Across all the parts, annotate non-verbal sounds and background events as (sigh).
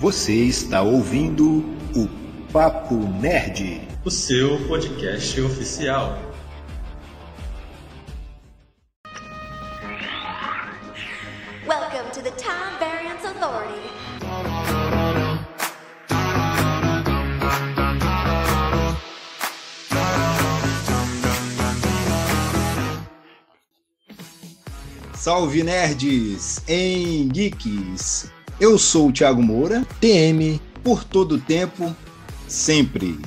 Você está ouvindo o Papo Nerd, o seu podcast oficial. Welcome to the Time Variance Authority. Salve nerds em geeks. Eu sou o Thiago Moura, TM por todo o tempo, sempre.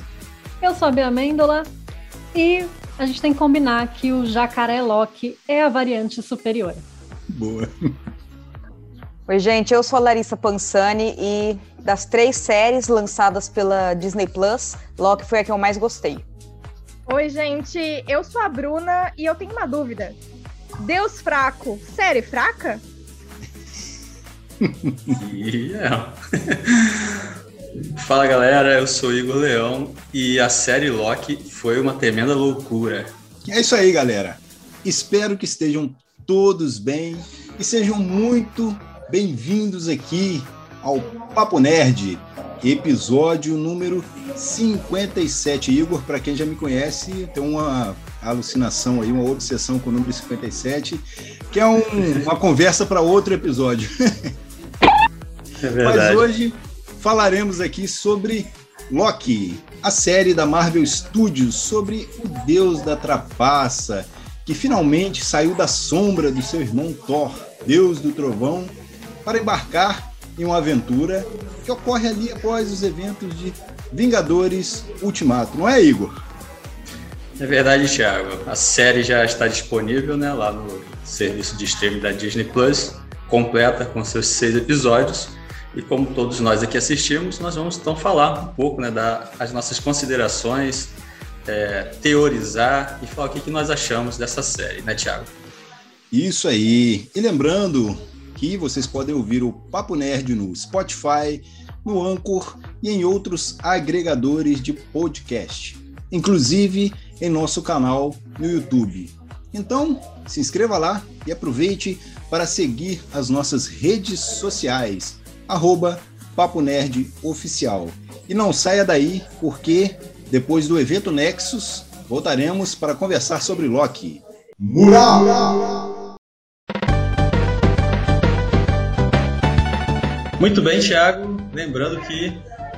Eu sou a Bia Mendola e a gente tem que combinar que o Jacaré Loki é a variante superior. Boa. Oi, gente, eu sou a Larissa Pansani e das três séries lançadas pela Disney Plus, Loki foi a que eu mais gostei. Oi, gente, eu sou a Bruna e eu tenho uma dúvida. Deus fraco, série fraca? Yeah. Fala galera, eu sou Igor Leão e a série Loki foi uma tremenda loucura. É isso aí, galera. Espero que estejam todos bem e sejam muito bem-vindos aqui ao Papo Nerd, episódio número 57. Igor, para quem já me conhece, tem uma alucinação aí, uma obsessão com o número 57, que é um, uma conversa para outro episódio. (laughs) É Mas hoje falaremos aqui sobre Loki, a série da Marvel Studios sobre o deus da trapaça, que finalmente saiu da sombra do seu irmão Thor, deus do trovão, para embarcar em uma aventura que ocorre ali após os eventos de Vingadores Ultimato, não é, Igor? É verdade, Thiago. A série já está disponível né, lá no serviço de streaming da Disney Plus, completa com seus seis episódios. E como todos nós aqui assistimos, nós vamos então falar um pouco né, das nossas considerações, é, teorizar e falar o que, que nós achamos dessa série, né, Thiago? Isso aí. E lembrando que vocês podem ouvir o Papo Nerd no Spotify, no Anchor e em outros agregadores de podcast, inclusive em nosso canal no YouTube. Então, se inscreva lá e aproveite para seguir as nossas redes sociais arroba Papo Nerd Oficial. E não saia daí, porque depois do evento Nexus, voltaremos para conversar sobre Loki. Mural! Muito bem, Thiago. Lembrando que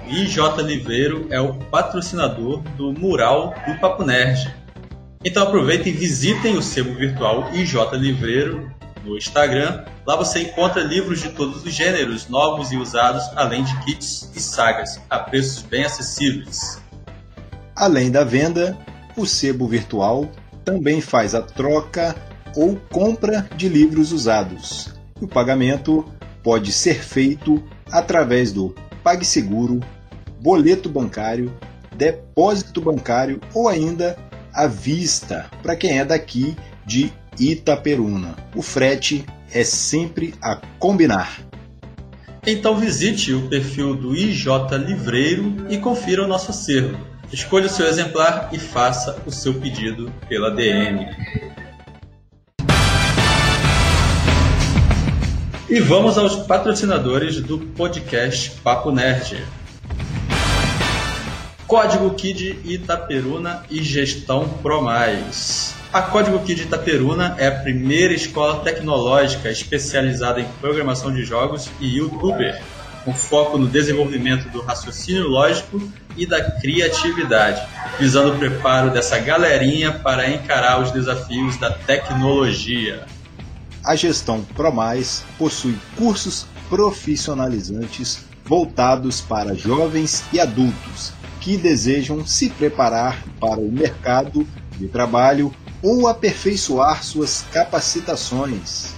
IJ Livreiro é o patrocinador do mural do Papo Nerd. Então aproveitem e visitem o sebo virtual IJ Livreiro no Instagram. Lá você encontra livros de todos os gêneros, novos e usados, além de kits e sagas, a preços bem acessíveis. Além da venda, o sebo virtual também faz a troca ou compra de livros usados. O pagamento pode ser feito através do PagSeguro, boleto bancário, depósito bancário ou ainda à vista para quem é daqui de Itaperuna. O frete é sempre a combinar. Então visite o perfil do IJ Livreiro e confira o nosso acervo. Escolha o seu exemplar e faça o seu pedido pela DM. E vamos aos patrocinadores do podcast Papo Nerd. Código KID Itaperuna e Gestão ProMais. A Código Kid Itaperuna é a primeira escola tecnológica especializada em programação de jogos e youtuber, com foco no desenvolvimento do raciocínio lógico e da criatividade, visando o preparo dessa galerinha para encarar os desafios da tecnologia. A gestão ProMais possui cursos profissionalizantes voltados para jovens e adultos que desejam se preparar para o mercado de trabalho ou aperfeiçoar suas capacitações.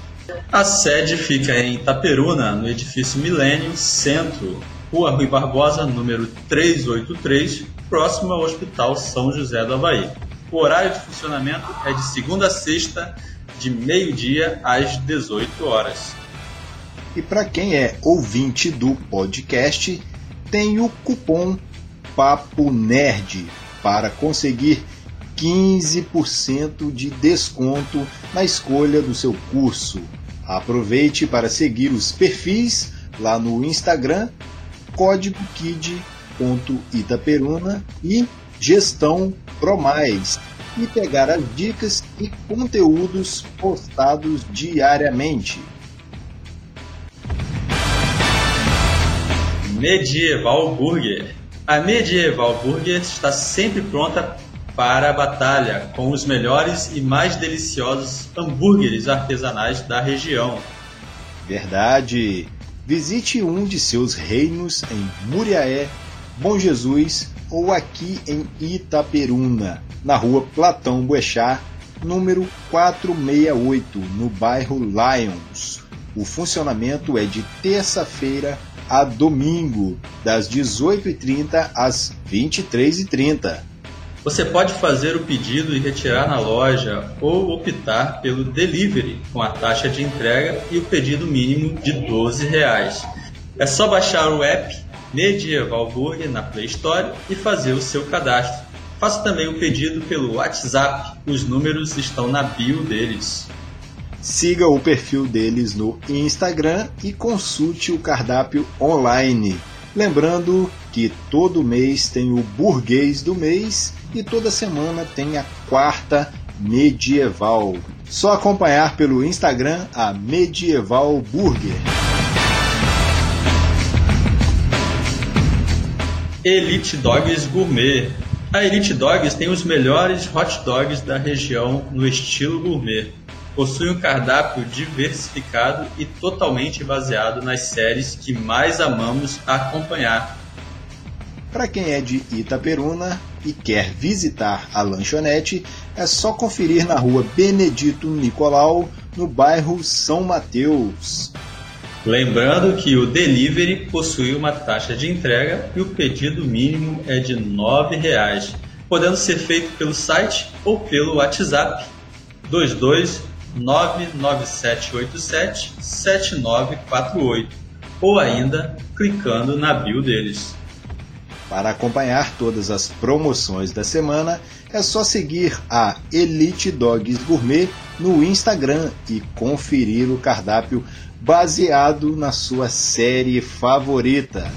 A sede fica em Itaperuna, no edifício Milênio Centro, Rua Rui Barbosa, número 383, próximo ao Hospital São José do Havaí. O horário de funcionamento é de segunda a sexta, de meio-dia às 18 horas. E para quem é ouvinte do podcast, tem o cupom Papo Nerd para conseguir 15% de desconto na escolha do seu curso. Aproveite para seguir os perfis lá no Instagram código KID.itaperuna e gestão ProMais e pegar as dicas e conteúdos postados diariamente. Medieval Burger. A Medieval Burger está sempre pronta para a batalha com os melhores e mais deliciosos hambúrgueres artesanais da região. Verdade! Visite um de seus reinos em Muriaé, Bom Jesus ou aqui em Itaperuna, na rua Platão Boechat, número 468, no bairro Lions. O funcionamento é de terça-feira a domingo, das 18h30 às 23h30. Você pode fazer o pedido e retirar na loja ou optar pelo delivery com a taxa de entrega e o pedido mínimo de 12 reais. É só baixar o app Medieval Burger na Play Store e fazer o seu cadastro. Faça também o pedido pelo WhatsApp, os números estão na bio deles. Siga o perfil deles no Instagram e consulte o cardápio online. Lembrando todo mês tem o burguês do mês e toda semana tem a quarta medieval. Só acompanhar pelo Instagram a Medieval Burger. Elite Dogs Gourmet. A Elite Dogs tem os melhores hot dogs da região no estilo gourmet. Possui um cardápio diversificado e totalmente baseado nas séries que mais amamos acompanhar. Para quem é de Itaperuna e quer visitar a lanchonete, é só conferir na rua Benedito Nicolau, no bairro São Mateus. Lembrando que o delivery possui uma taxa de entrega e o pedido mínimo é de R$ 9,00, podendo ser feito pelo site ou pelo WhatsApp 22 99787 7948 ou ainda clicando na bio deles. Para acompanhar todas as promoções da semana, é só seguir a Elite Dogs Gourmet no Instagram e conferir o cardápio baseado na sua série favorita.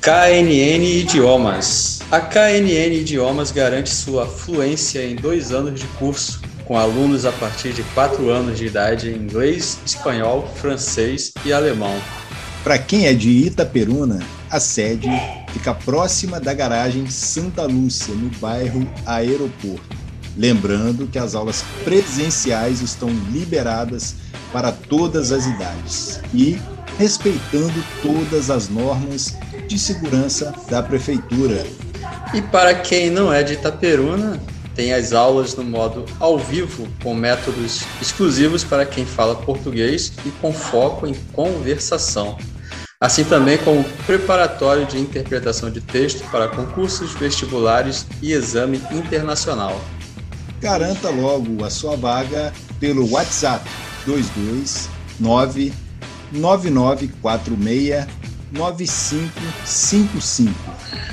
KNN Idiomas. A KNN Idiomas garante sua fluência em dois anos de curso, com alunos a partir de quatro anos de idade em inglês, espanhol, francês e alemão. Para quem é de Itaperuna, a sede fica próxima da garagem Santa Lúcia, no bairro Aeroporto. Lembrando que as aulas presenciais estão liberadas para todas as idades e respeitando todas as normas de segurança da prefeitura. E para quem não é de Itaperuna, tem as aulas no modo ao vivo, com métodos exclusivos para quem fala português e com foco em conversação. Assim também como preparatório de interpretação de texto para concursos vestibulares e exame internacional. Garanta logo a sua vaga pelo WhatsApp 229 9946 9555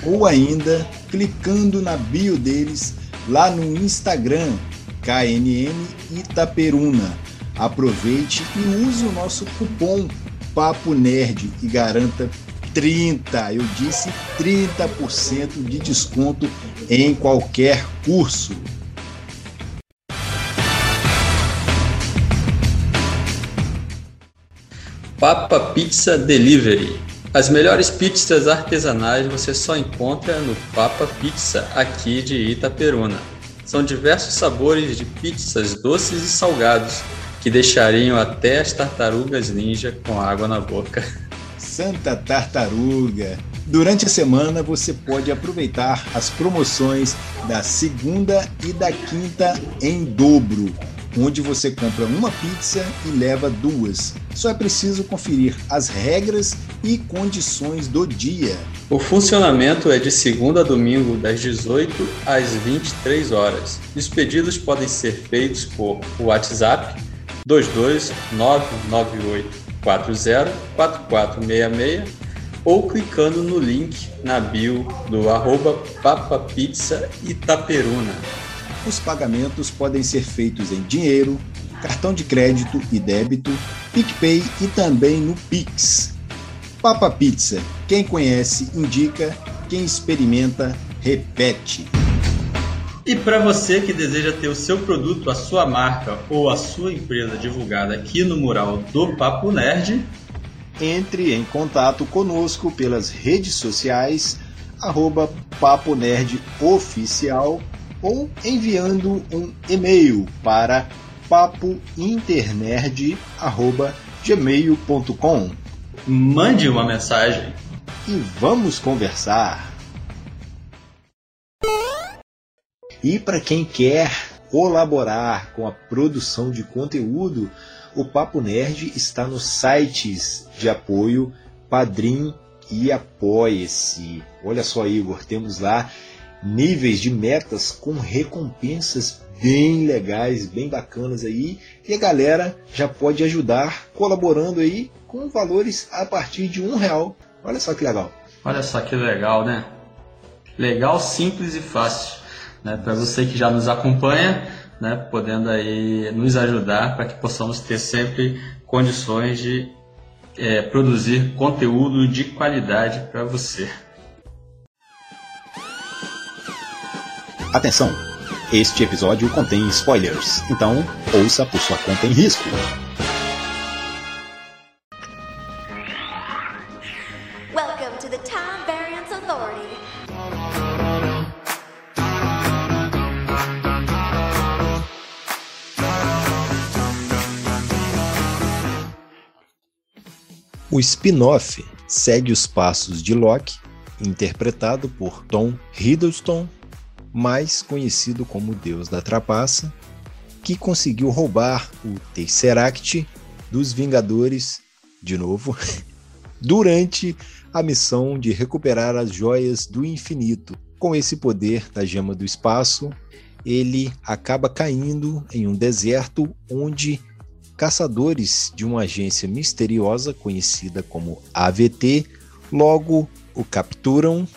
ou ainda clicando na bio deles lá no Instagram KNN Itaperuna. Aproveite e use o nosso cupom Papo Nerd e garanta 30, eu disse 30% de desconto em qualquer curso. Papa Pizza Delivery. As melhores pizzas artesanais você só encontra no Papa Pizza, aqui de Itaperuna. São diversos sabores de pizzas doces e salgados, que deixariam até as tartarugas ninja com água na boca. Santa Tartaruga! Durante a semana você pode aproveitar as promoções da segunda e da quinta em dobro onde você compra uma pizza e leva duas. Só é preciso conferir as regras e condições do dia. O funcionamento é de segunda a domingo, das 18 às 23 horas. Os pedidos podem ser feitos por WhatsApp 22998404466 ou clicando no link na bio do arroba Itaperuna. Os pagamentos podem ser feitos em dinheiro, cartão de crédito e débito, PicPay e também no Pix. Papa Pizza, quem conhece indica, quem experimenta repete. E para você que deseja ter o seu produto, a sua marca ou a sua empresa divulgada aqui no mural do Papo Nerd, entre em contato conosco pelas redes sociais, arroba Papo Nerd Oficial ou enviando um e-mail para papointernerd.gmail.com Mande uma mensagem e vamos conversar. E para quem quer colaborar com a produção de conteúdo, o Papo Nerd está nos sites de apoio Padrim e Apoie-se. Olha só, Igor, temos lá níveis de metas com recompensas bem legais, bem bacanas aí. E a galera já pode ajudar colaborando aí com valores a partir de um real. Olha só que legal. Olha só que legal, né? Legal, simples e fácil né, para você que já nos acompanha, né, podendo aí nos ajudar para que possamos ter sempre condições de é, produzir conteúdo de qualidade para você. Atenção! Este episódio contém spoilers, então ouça por sua conta em risco. O spin-off segue os passos de Loki, interpretado por Tom Hiddleston, mais conhecido como Deus da Trapaça, que conseguiu roubar o Tesseract dos Vingadores, de novo, (laughs) durante a missão de recuperar as joias do infinito. Com esse poder da gema do espaço, ele acaba caindo em um deserto onde caçadores de uma agência misteriosa conhecida como AVT logo o capturam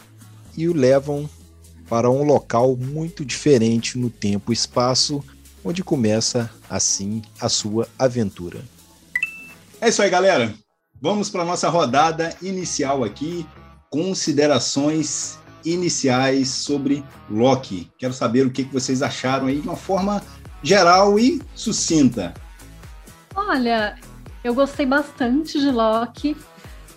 e o levam para um local muito diferente no tempo e espaço, onde começa assim a sua aventura. É isso aí, galera. Vamos para a nossa rodada inicial aqui, considerações iniciais sobre Loki. Quero saber o que vocês acharam aí de uma forma geral e sucinta. Olha, eu gostei bastante de Loki.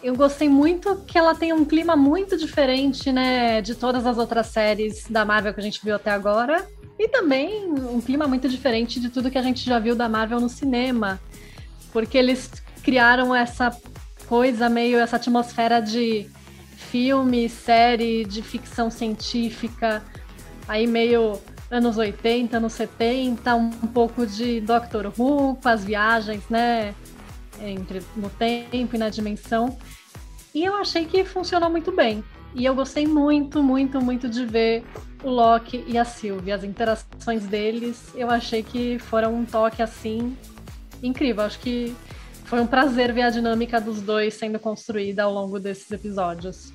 Eu gostei muito que ela tem um clima muito diferente, né, de todas as outras séries da Marvel que a gente viu até agora. E também um clima muito diferente de tudo que a gente já viu da Marvel no cinema. Porque eles criaram essa coisa meio, essa atmosfera de filme, série, de ficção científica, aí meio anos 80, anos 70, um, pouco de Doctor Who, com as viagens, né? Entre, no tempo e na dimensão. E eu achei que funcionou muito bem. E eu gostei muito, muito, muito de ver o Loki e a Sylvie. As interações deles, eu achei que foram um toque assim incrível. Acho que foi um prazer ver a dinâmica dos dois sendo construída ao longo desses episódios.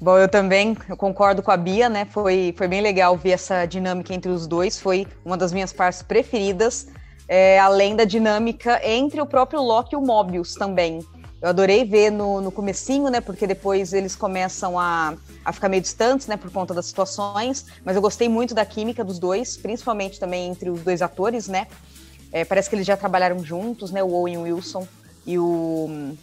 Bom, eu também eu concordo com a Bia, né? Foi, foi bem legal ver essa dinâmica entre os dois, foi uma das minhas partes preferidas, é, além da dinâmica entre o próprio Loki e o Mobius também. Eu adorei ver no, no comecinho, né? Porque depois eles começam a, a ficar meio distantes, né? Por conta das situações. Mas eu gostei muito da química dos dois, principalmente também entre os dois atores, né? É, parece que eles já trabalharam juntos, né? O Owen Wilson e o hum,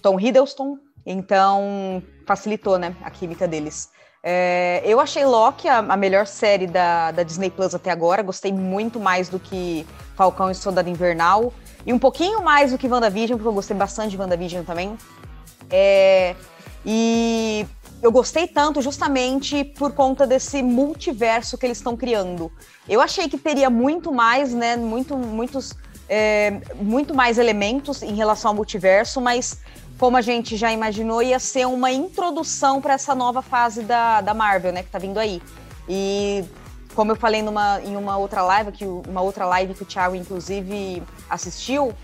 Tom Hiddleston. Então, facilitou, né, a química deles. É, eu achei Loki a, a, melhor série da, da Disney Plus até agora. Gostei muito mais do que Falcão e Soldado Invernal. E um pouquinho mais do que WandaVision, porque eu gostei bastante de WandaVision também. É, e eu gostei tanto justamente por conta desse multiverso que eles estão criando. Eu achei que teria muito mais, né? Muito, muitos, é, muito mais elementos em relação ao multiverso, mas como a gente já imaginou, ia ser uma introdução para essa nova fase da, da Marvel, né, que tá vindo aí. E como eu falei numa, em uma outra live, que uma outra live que o Thiago inclusive assistiu,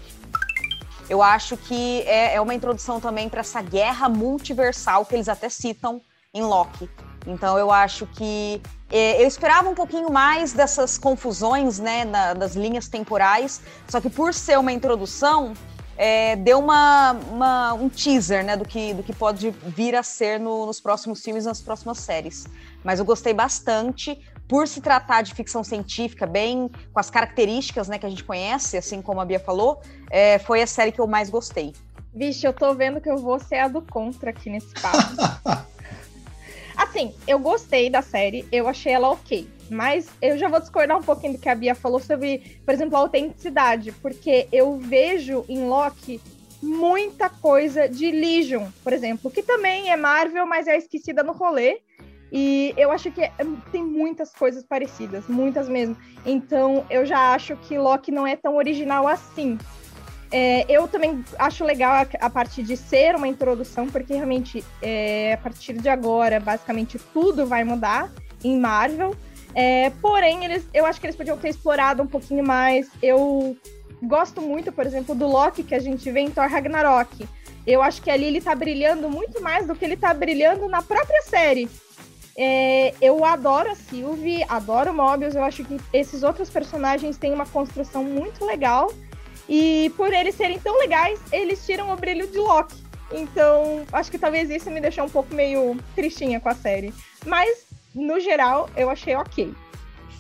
eu acho que é, é uma introdução também para essa guerra multiversal que eles até citam em Loki. Então eu acho que é, eu esperava um pouquinho mais dessas confusões, né, na, das linhas temporais, só que por ser uma introdução, é, deu uma, uma, um teaser, né, do que, do que pode vir a ser no, nos próximos filmes, nas próximas séries. Mas eu gostei bastante, por se tratar de ficção científica, bem com as características, né, que a gente conhece, assim como a Bia falou, é, foi a série que eu mais gostei. Vixe, eu tô vendo que eu vou ser a do contra aqui nesse papo. (laughs) Assim, eu gostei da série, eu achei ela ok. Mas eu já vou discordar um pouquinho do que a Bia falou sobre, por exemplo, a autenticidade. Porque eu vejo em Loki muita coisa de Legion, por exemplo, que também é Marvel, mas é esquecida no rolê. E eu acho que é, tem muitas coisas parecidas, muitas mesmo. Então eu já acho que Loki não é tão original assim. É, eu também acho legal a, a, parte de ser uma introdução, porque realmente é, a partir de agora, basicamente tudo vai mudar em Marvel. É, porém, eles, eu acho que eles podiam ter explorado um pouquinho mais. Eu gosto muito, por exemplo, do Loki que a gente vê em Thor Ragnarok. Eu acho que ali ele tá brilhando muito mais do que ele tá brilhando na própria série. É, eu adoro a Sylvie, adoro o Mobius, eu acho que esses outros personagens têm uma construção muito legal. E por eles serem tão legais, eles tiram o brilho de Loki. Então, acho que talvez isso me deixou um pouco meio tristinha com a série. Mas, no geral, eu achei ok.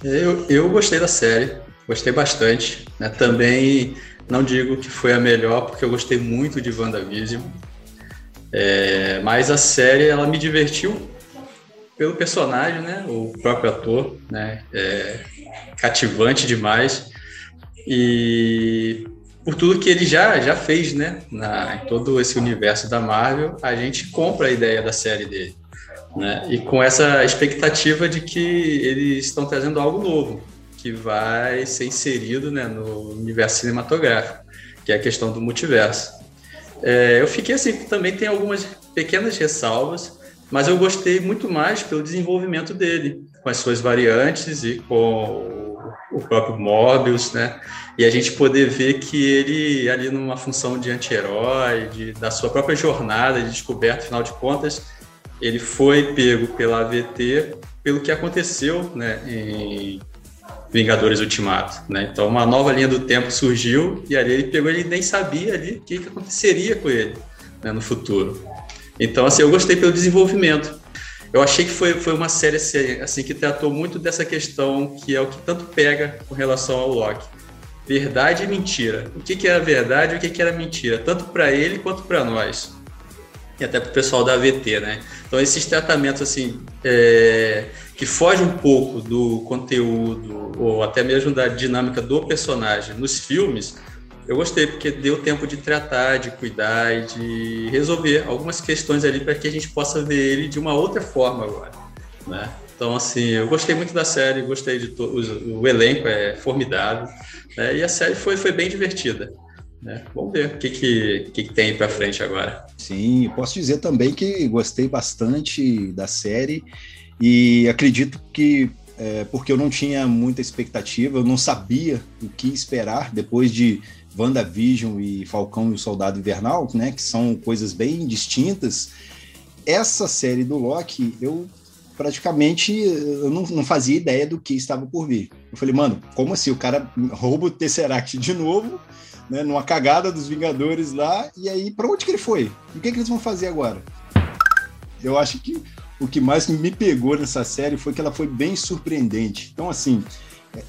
Eu, eu gostei da série, gostei bastante. Né? Também não digo que foi a melhor, porque eu gostei muito de WandaVision. É, mas a série, ela me divertiu pelo personagem, né? O próprio ator, né? É cativante demais. E por tudo que ele já, já fez, né? Na, em todo esse universo da Marvel, a gente compra a ideia da série dele. Né? E com essa expectativa de que eles estão trazendo algo novo, que vai ser inserido né, no universo cinematográfico, que é a questão do multiverso. É, eu fiquei assim, também tem algumas pequenas ressalvas, mas eu gostei muito mais pelo desenvolvimento dele, com as suas variantes e com o próprio Morbius, né? E a gente poder ver que ele, ali numa função de anti-herói, da sua própria jornada de descoberta, afinal de contas, ele foi pego pela AVT pelo que aconteceu né, em Vingadores Ultimato. Né? Então, uma nova linha do tempo surgiu e ali ele pegou, ele nem sabia ali o que, que aconteceria com ele né, no futuro. Então, assim, eu gostei pelo desenvolvimento. Eu achei que foi, foi uma série assim, assim, que tratou muito dessa questão que é o que tanto pega com relação ao Loki. Verdade e mentira. O que, que era verdade e o que, que era mentira, tanto para ele quanto para nós. E até para o pessoal da AVT, né? Então, esses tratamentos, assim, é, que fogem um pouco do conteúdo ou até mesmo da dinâmica do personagem nos filmes, eu gostei, porque deu tempo de tratar, de cuidar e de resolver algumas questões ali para que a gente possa ver ele de uma outra forma agora, né? Então, assim, eu gostei muito da série, gostei de todo. O, o elenco é formidável, né? E a série foi, foi bem divertida. Né? Vamos ver o que, que, que tem para frente agora. Sim, posso dizer também que gostei bastante da série e acredito que é, porque eu não tinha muita expectativa, eu não sabia o que esperar depois de WandaVision e Falcão e o Soldado Invernal, né, que são coisas bem distintas. Essa série do Loki, eu praticamente eu não, não, fazia ideia do que estava por vir. Eu falei, mano, como assim? O cara rouba o Tesseract de novo, né, numa cagada dos Vingadores lá, e aí, para onde que ele foi? O que, que eles vão fazer agora? Eu acho que o que mais me pegou nessa série foi que ela foi bem surpreendente. Então, assim,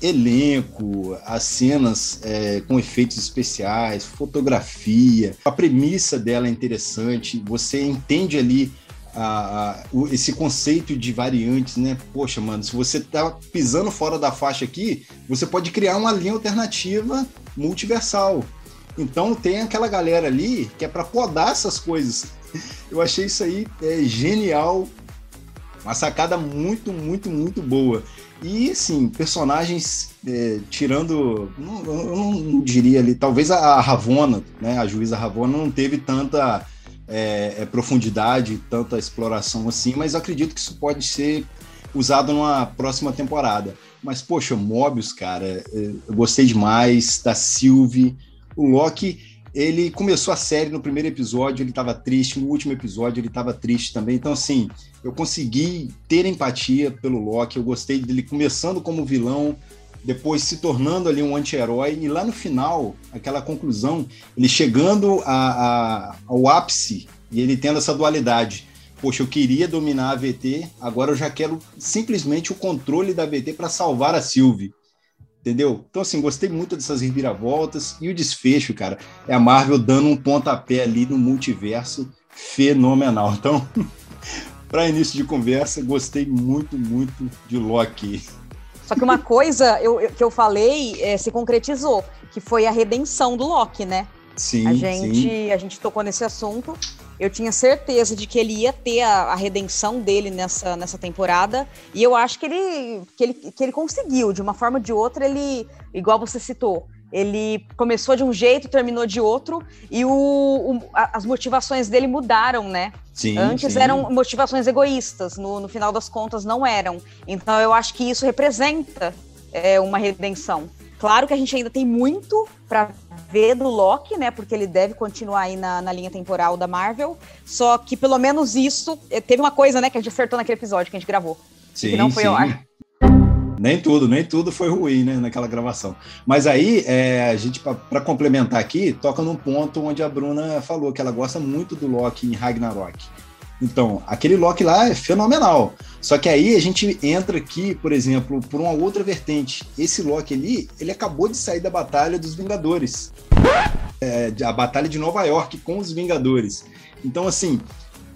elenco, as cenas é, com efeitos especiais, fotografia, a premissa dela é interessante, você entende ali a, a, o, esse conceito de variantes, né? Poxa, mano, se você tá pisando fora da faixa aqui, você pode criar uma linha alternativa multiversal. Então tem aquela galera ali que é para podar essas coisas. (laughs) Eu achei isso aí é, genial, uma sacada muito, muito, muito boa. E, sim, personagens é, tirando. Não, eu não diria ali. Talvez a Ravona, né, a juíza Ravona, não teve tanta é, é, profundidade, tanta exploração assim, mas acredito que isso pode ser usado numa próxima temporada. Mas, poxa, Mobius, cara, é, eu gostei demais da Sylvie. O Loki, ele começou a série no primeiro episódio, ele estava triste, no último episódio ele estava triste também. Então, assim, eu consegui ter empatia pelo Loki, eu gostei dele começando como vilão, depois se tornando ali um anti-herói, e lá no final, aquela conclusão, ele chegando a, a, ao ápice e ele tendo essa dualidade. Poxa, eu queria dominar a VT, agora eu já quero simplesmente o controle da VT para salvar a Sylvie. Entendeu? Então, assim, gostei muito dessas reviravoltas. E o desfecho, cara, é a Marvel dando um pontapé ali no multiverso fenomenal. Então, (laughs) para início de conversa, gostei muito, muito de Loki. Só que uma coisa eu, eu, que eu falei é, se concretizou, que foi a redenção do Loki, né? Sim, a gente, sim. a gente tocou nesse assunto. Eu tinha certeza de que ele ia ter a, a, redenção dele nessa, nessa temporada. E eu acho que ele, que, ele, que ele conseguiu. De uma forma ou de outra, ele, igual você citou, ele começou de um jeito, terminou de outro, e o, o as motivações dele mudaram, né? Sim, Antes sim. eram motivações egoístas, no, no final das contas não eram. Então eu acho que isso representa é, uma redenção. Claro que a gente ainda tem muito para ver do Loki, né? Porque ele deve continuar aí na, na, linha temporal da Marvel. Só que pelo menos isso. eh, Teve uma coisa, né, que a gente acertou naquele episódio que a gente gravou. Sim, que não foi sim. ao ar. Nem tudo, nem tudo foi ruim, né, naquela gravação. Mas aí, é, a gente, para complementar aqui, toca num ponto onde a Bruna falou que ela gosta muito do Loki em Ragnarok. Então, aquele Loki lá é fenomenal. Só que aí a gente entra aqui, por exemplo, por uma outra vertente. Esse Loki ali, ele acabou de sair da Batalha dos Vingadores. É, a Batalha de Nova York com os Vingadores. Então, assim,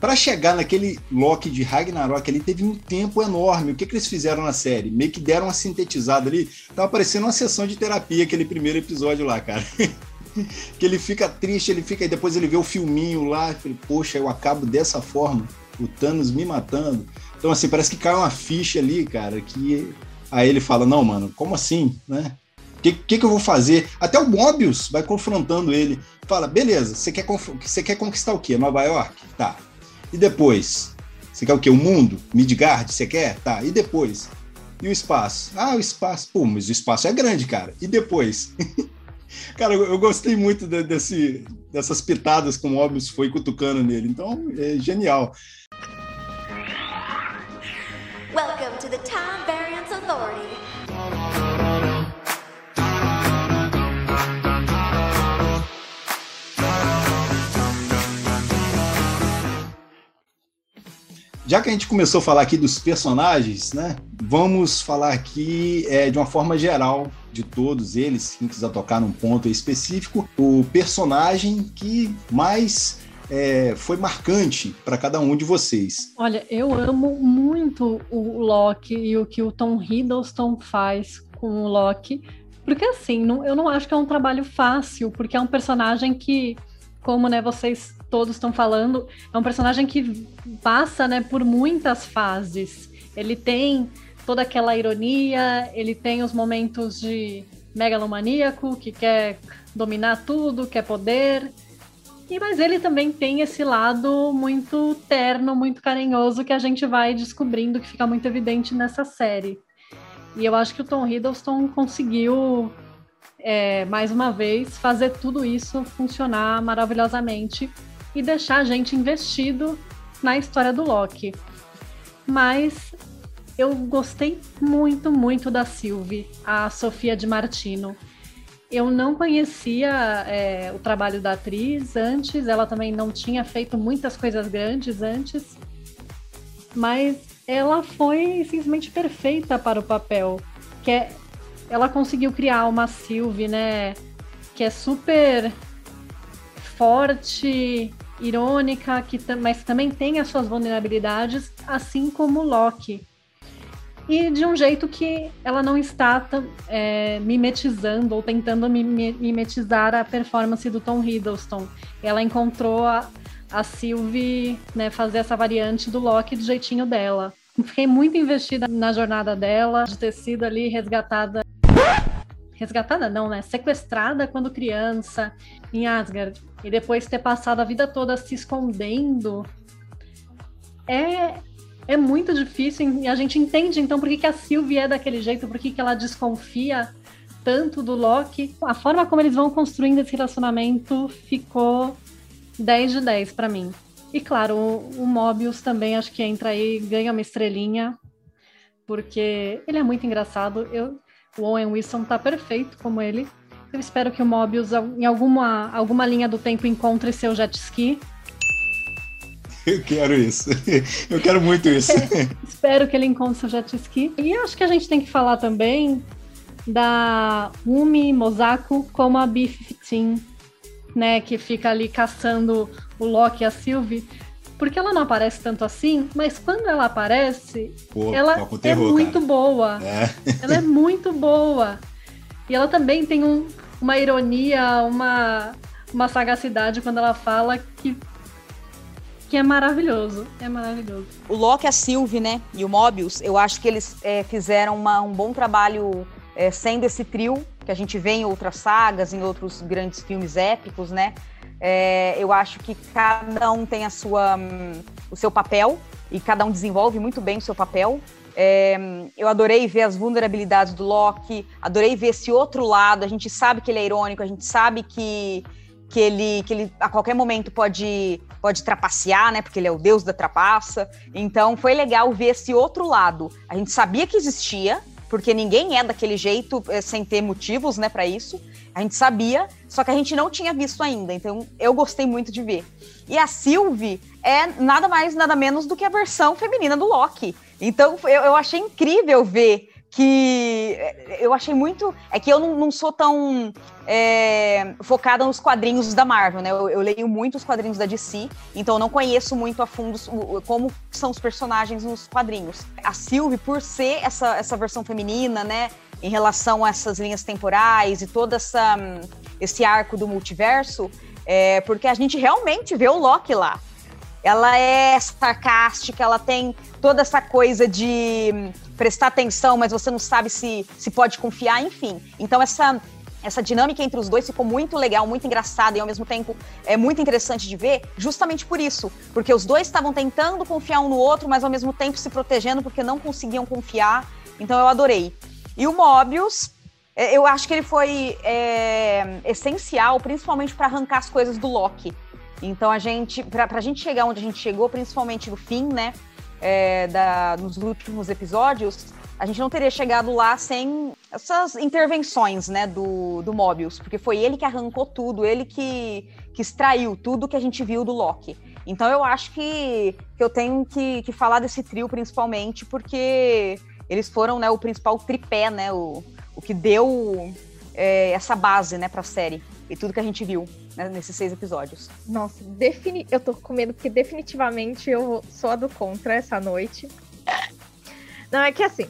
para chegar naquele Loki de Ragnarok ali, teve um tempo enorme. O que, que eles fizeram na série? Meio que deram uma sintetizada ali. Tava parecendo uma sessão de terapia, aquele primeiro episódio lá, cara. (laughs) que ele fica triste, ele fica, e depois ele vê o filminho lá, fala, poxa, eu acabo dessa forma, o Thanos me matando. Então, assim, parece que cai uma ficha ali, cara, que aí ele fala, não, mano, como assim, né? O que, que, que eu vou fazer? Até o Mobius vai confrontando ele. Fala, beleza, você quer, você quer conquistar o quê? Nova York? Tá. E depois? Você quer o quê? O mundo? Midgard? Você quer? Tá. E depois? E o espaço? Ah, o espaço. Pô, mas o espaço é grande, cara. E depois? (laughs) Cara, eu, gostei muito de, desse, dessas pitadas que o Mobius foi cutucando nele. Então, é genial. Welcome to the Time Variance Authority. Já que a gente começou a falar aqui dos personagens, né? Vamos falar aqui é, de uma forma geral de todos eles, quem quiser tocar num ponto específico, o personagem que mais é, foi marcante para cada um de vocês. Olha, eu amo muito o Loki e o que o Tom Hiddleston faz com o Loki, porque assim, não, eu não acho que é um trabalho fácil, porque é um personagem que, como né, vocês todos estão falando, é um personagem que passa né, por muitas fases. Ele tem toda aquela ironia, ele tem os momentos de megalomaníaco, que quer dominar tudo, quer poder. E mas ele também tem esse lado muito terno, muito carinhoso que a gente vai descobrindo que fica muito evidente nessa série. E eu acho que o Tom Hiddleston conseguiu é, mais uma vez fazer tudo isso funcionar maravilhosamente e deixar a gente investido na história do Loki. Mas eu gostei muito, muito da Sylvie, a Sofia de Martino. Eu não conhecia é, o trabalho da atriz antes, ela também não tinha feito muitas coisas grandes antes, mas ela foi simplesmente perfeita para o papel. Que é, ela conseguiu criar uma Sylvie, né, que é super forte, irônica, que mas também tem as suas vulnerabilidades, assim como Loki. E de um jeito que ela não está é, mimetizando ou tentando mimetizar a performance do Tom Hiddleston. Ela encontrou a, a Sylvie né, fazer essa variante do Loki do jeitinho dela. Fiquei muito investida na jornada dela, de ter sido ali resgatada. Resgatada não, né? Sequestrada quando criança em Asgard. E depois ter passado a vida toda se escondendo. É, é muito difícil e a gente entende então por que, que a Sylvie é daquele jeito, por que, que ela desconfia tanto do Loki. A forma como eles vão construindo esse relacionamento ficou 10 de 10 para mim. E claro, o, o Mobius também acho que entra aí, ganha uma estrelinha, porque ele é muito engraçado. Eu, o Owen Wilson tá perfeito como ele. Eu espero que o Mobius, em alguma, alguma linha do tempo, encontre seu jet ski. (laughs) Eu quero isso. (laughs) Eu quero muito (laughs) isso. Espero que ele encontre seu jet ski. E acho que a gente tem que falar também da Umi Mosako como a B-15, né? Que fica ali caçando o Loki e a Sylvie. Porque ela não aparece tanto assim, mas quando ela aparece, Pô, ela é terror, é muito cara. boa. É. (laughs) Ela é muito boa. E ela também tem um, uma ironia, uma, uma sagacidade quando ela fala que que é maravilhoso, é maravilhoso. O Loki, a Sylvie, né, e o Mobius, eu acho que eles é, fizeram uma, um bom trabalho é, sendo esse trio que a gente vê em outras sagas, em outros grandes filmes épicos, né? É, eu acho que cada um tem a sua, um, o seu papel e cada um desenvolve muito bem o seu papel. É, eu adorei ver as vulnerabilidades do Loki, adorei ver esse outro lado. A gente sabe que ele é irônico, a gente sabe que, que, ele, que ele a qualquer momento pode, pode trapacear, né? Porque ele é o deus da trapaça. Então foi legal ver esse outro lado. A gente sabia que existia, porque ninguém é daquele jeito é, sem ter motivos, né, para isso. A gente sabia, só que a gente não tinha visto ainda. Então eu gostei muito de ver. E a Sylvie é nada mais, nada menos do que a versão feminina do Loki. Então eu, eu achei incrível ver que eu achei muito. É que eu não, não sou tão é, focada nos quadrinhos da Marvel, né? Eu, eu, leio muito os quadrinhos da DC, então eu não conheço muito a fundo como são os personagens nos quadrinhos. A Sylvie, por ser essa, essa versão feminina, né? Em relação a essas linhas temporais e todo essa, esse arco do multiverso, é porque a gente realmente vê o Loki lá. Ela é sarcástica, ela tem toda essa coisa de prestar atenção, mas você não sabe se, se pode confiar, enfim. Então, essa, essa dinâmica entre os dois ficou muito legal, muito engraçada e ao mesmo tempo é muito interessante de ver, justamente por isso. Porque os dois estavam tentando confiar um no outro, mas ao mesmo tempo se protegendo porque não conseguiam confiar. Então eu adorei. E o Mobius, é, eu acho que ele foi é, essencial, principalmente para arrancar as coisas do Loki. Então a gente, para a gente chegar onde a gente chegou, principalmente no fim, né? é, da, nos últimos episódios, a gente não teria chegado lá sem essas intervenções, né, do, do Mobius, porque foi ele que arrancou tudo, ele que, que extraiu tudo que a gente viu do Loki. Então eu acho que, que eu tenho que, que falar desse trio principalmente, porque eles foram né, o principal tripé, né, o, o que deu é, essa base né, para a série e tudo que a gente viu né, nesses seis episódios. Nossa, defini eu tô com medo porque definitivamente eu sou a do contra essa noite. Não, é que assim,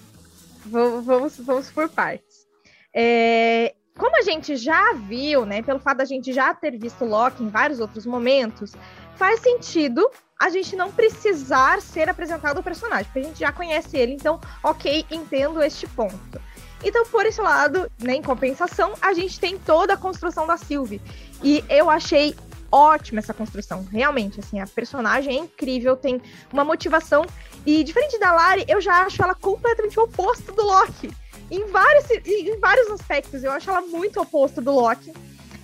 vamos, vamos por partes. É, como a gente já viu, né, pelo fato da gente já ter visto Loki em vários outros momentos, faz sentido a gente não precisar ser apresentado o personagem, porque a gente já conhece ele, então, ok, entendo este ponto. Então, por esse lado, né, em compensação, a gente tem toda a construção da Sylvie. E eu achei ótima essa construção, realmente, assim, a personagem é incrível, tem uma motivação, e diferente da Lari, eu já acho ela completamente o oposto do Loki, em vários, em vários aspectos, eu acho ela muito oposto do Loki,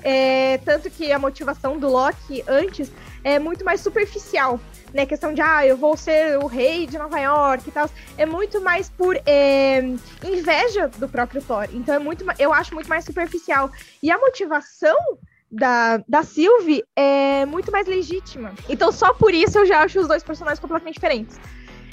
é, tanto que a motivação do Loki antes é muito mais superficial, né? Questão de, ah, eu vou ser o rei de Nova York e tal. É muito mais por é, inveja do próprio Thor. Então é muito, eu acho muito mais superficial. E a motivação da, da Sylvie é muito mais legítima. Então só por isso eu já acho os dois personagens completamente diferentes.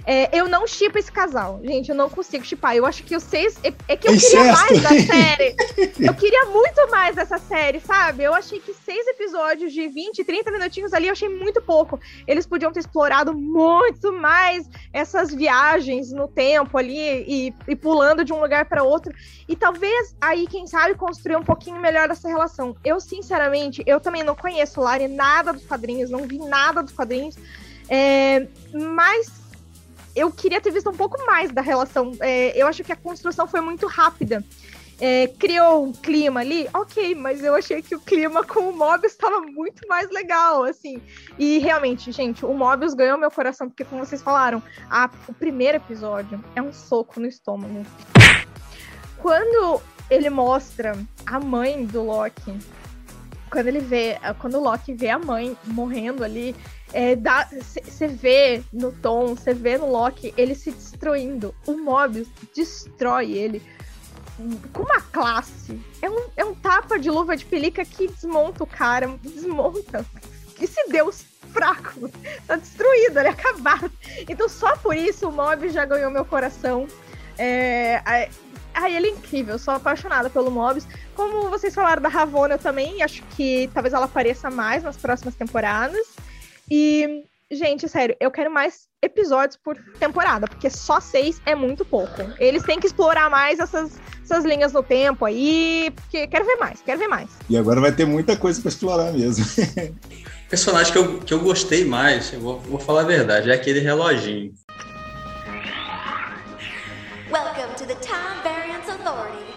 É, eu não chipo esse casal. Gente, eu não consigo chipar. Eu acho que os seis. É, é que eu queria mais da (laughs) série. Eu queria muito mais dessa série, sabe? Eu achei que seis episódios de 20, 30 minutinhos ali, eu achei muito pouco. Eles podiam ter explorado muito mais essas viagens no tempo ali e, e pulando de um lugar para outro. E talvez aí, quem sabe, construir um pouquinho melhor essa relação. Eu, sinceramente, eu também não conheço Lari nada dos quadrinhos, não vi nada dos quadrinhos. É, mas eu queria ter visto um pouco mais da relação. É, eu acho que a construção foi muito rápida. É, criou um clima ali, ok, mas eu achei que o clima com o Mobius estava muito mais legal, assim. E realmente, gente, o Mobius ganhou meu coração, porque, como vocês falaram, a, o primeiro episódio é um soco no estômago. Quando ele mostra a mãe do Loki. Quando ele vê, quando o Loki vê a mãe morrendo ali, você é, vê no Tom, você vê no Loki ele se destruindo. O Mobius destrói ele com uma classe. É um, é um tapa de luva de pelica que desmonta o cara, desmonta. Esse deus fraco, tá destruído, ele é acabado. Então só por isso o Mob já ganhou meu coração. É, Ai, ele é incrível, sou apaixonada pelo Mobius. Como vocês falaram da Ravonna, eu também acho que talvez ela apareça mais nas próximas temporadas. E, gente, sério, eu quero mais episódios por temporada, porque só seis é muito pouco. Eles têm que explorar mais essas, essas linhas no tempo aí, porque quero ver mais, quero ver mais. E agora vai ter muita coisa para explorar mesmo. o (laughs) personagem que eu, que eu gostei mais, eu vou, vou falar a verdade, é aquele reloginho. Welcome to the Time Variance Authority.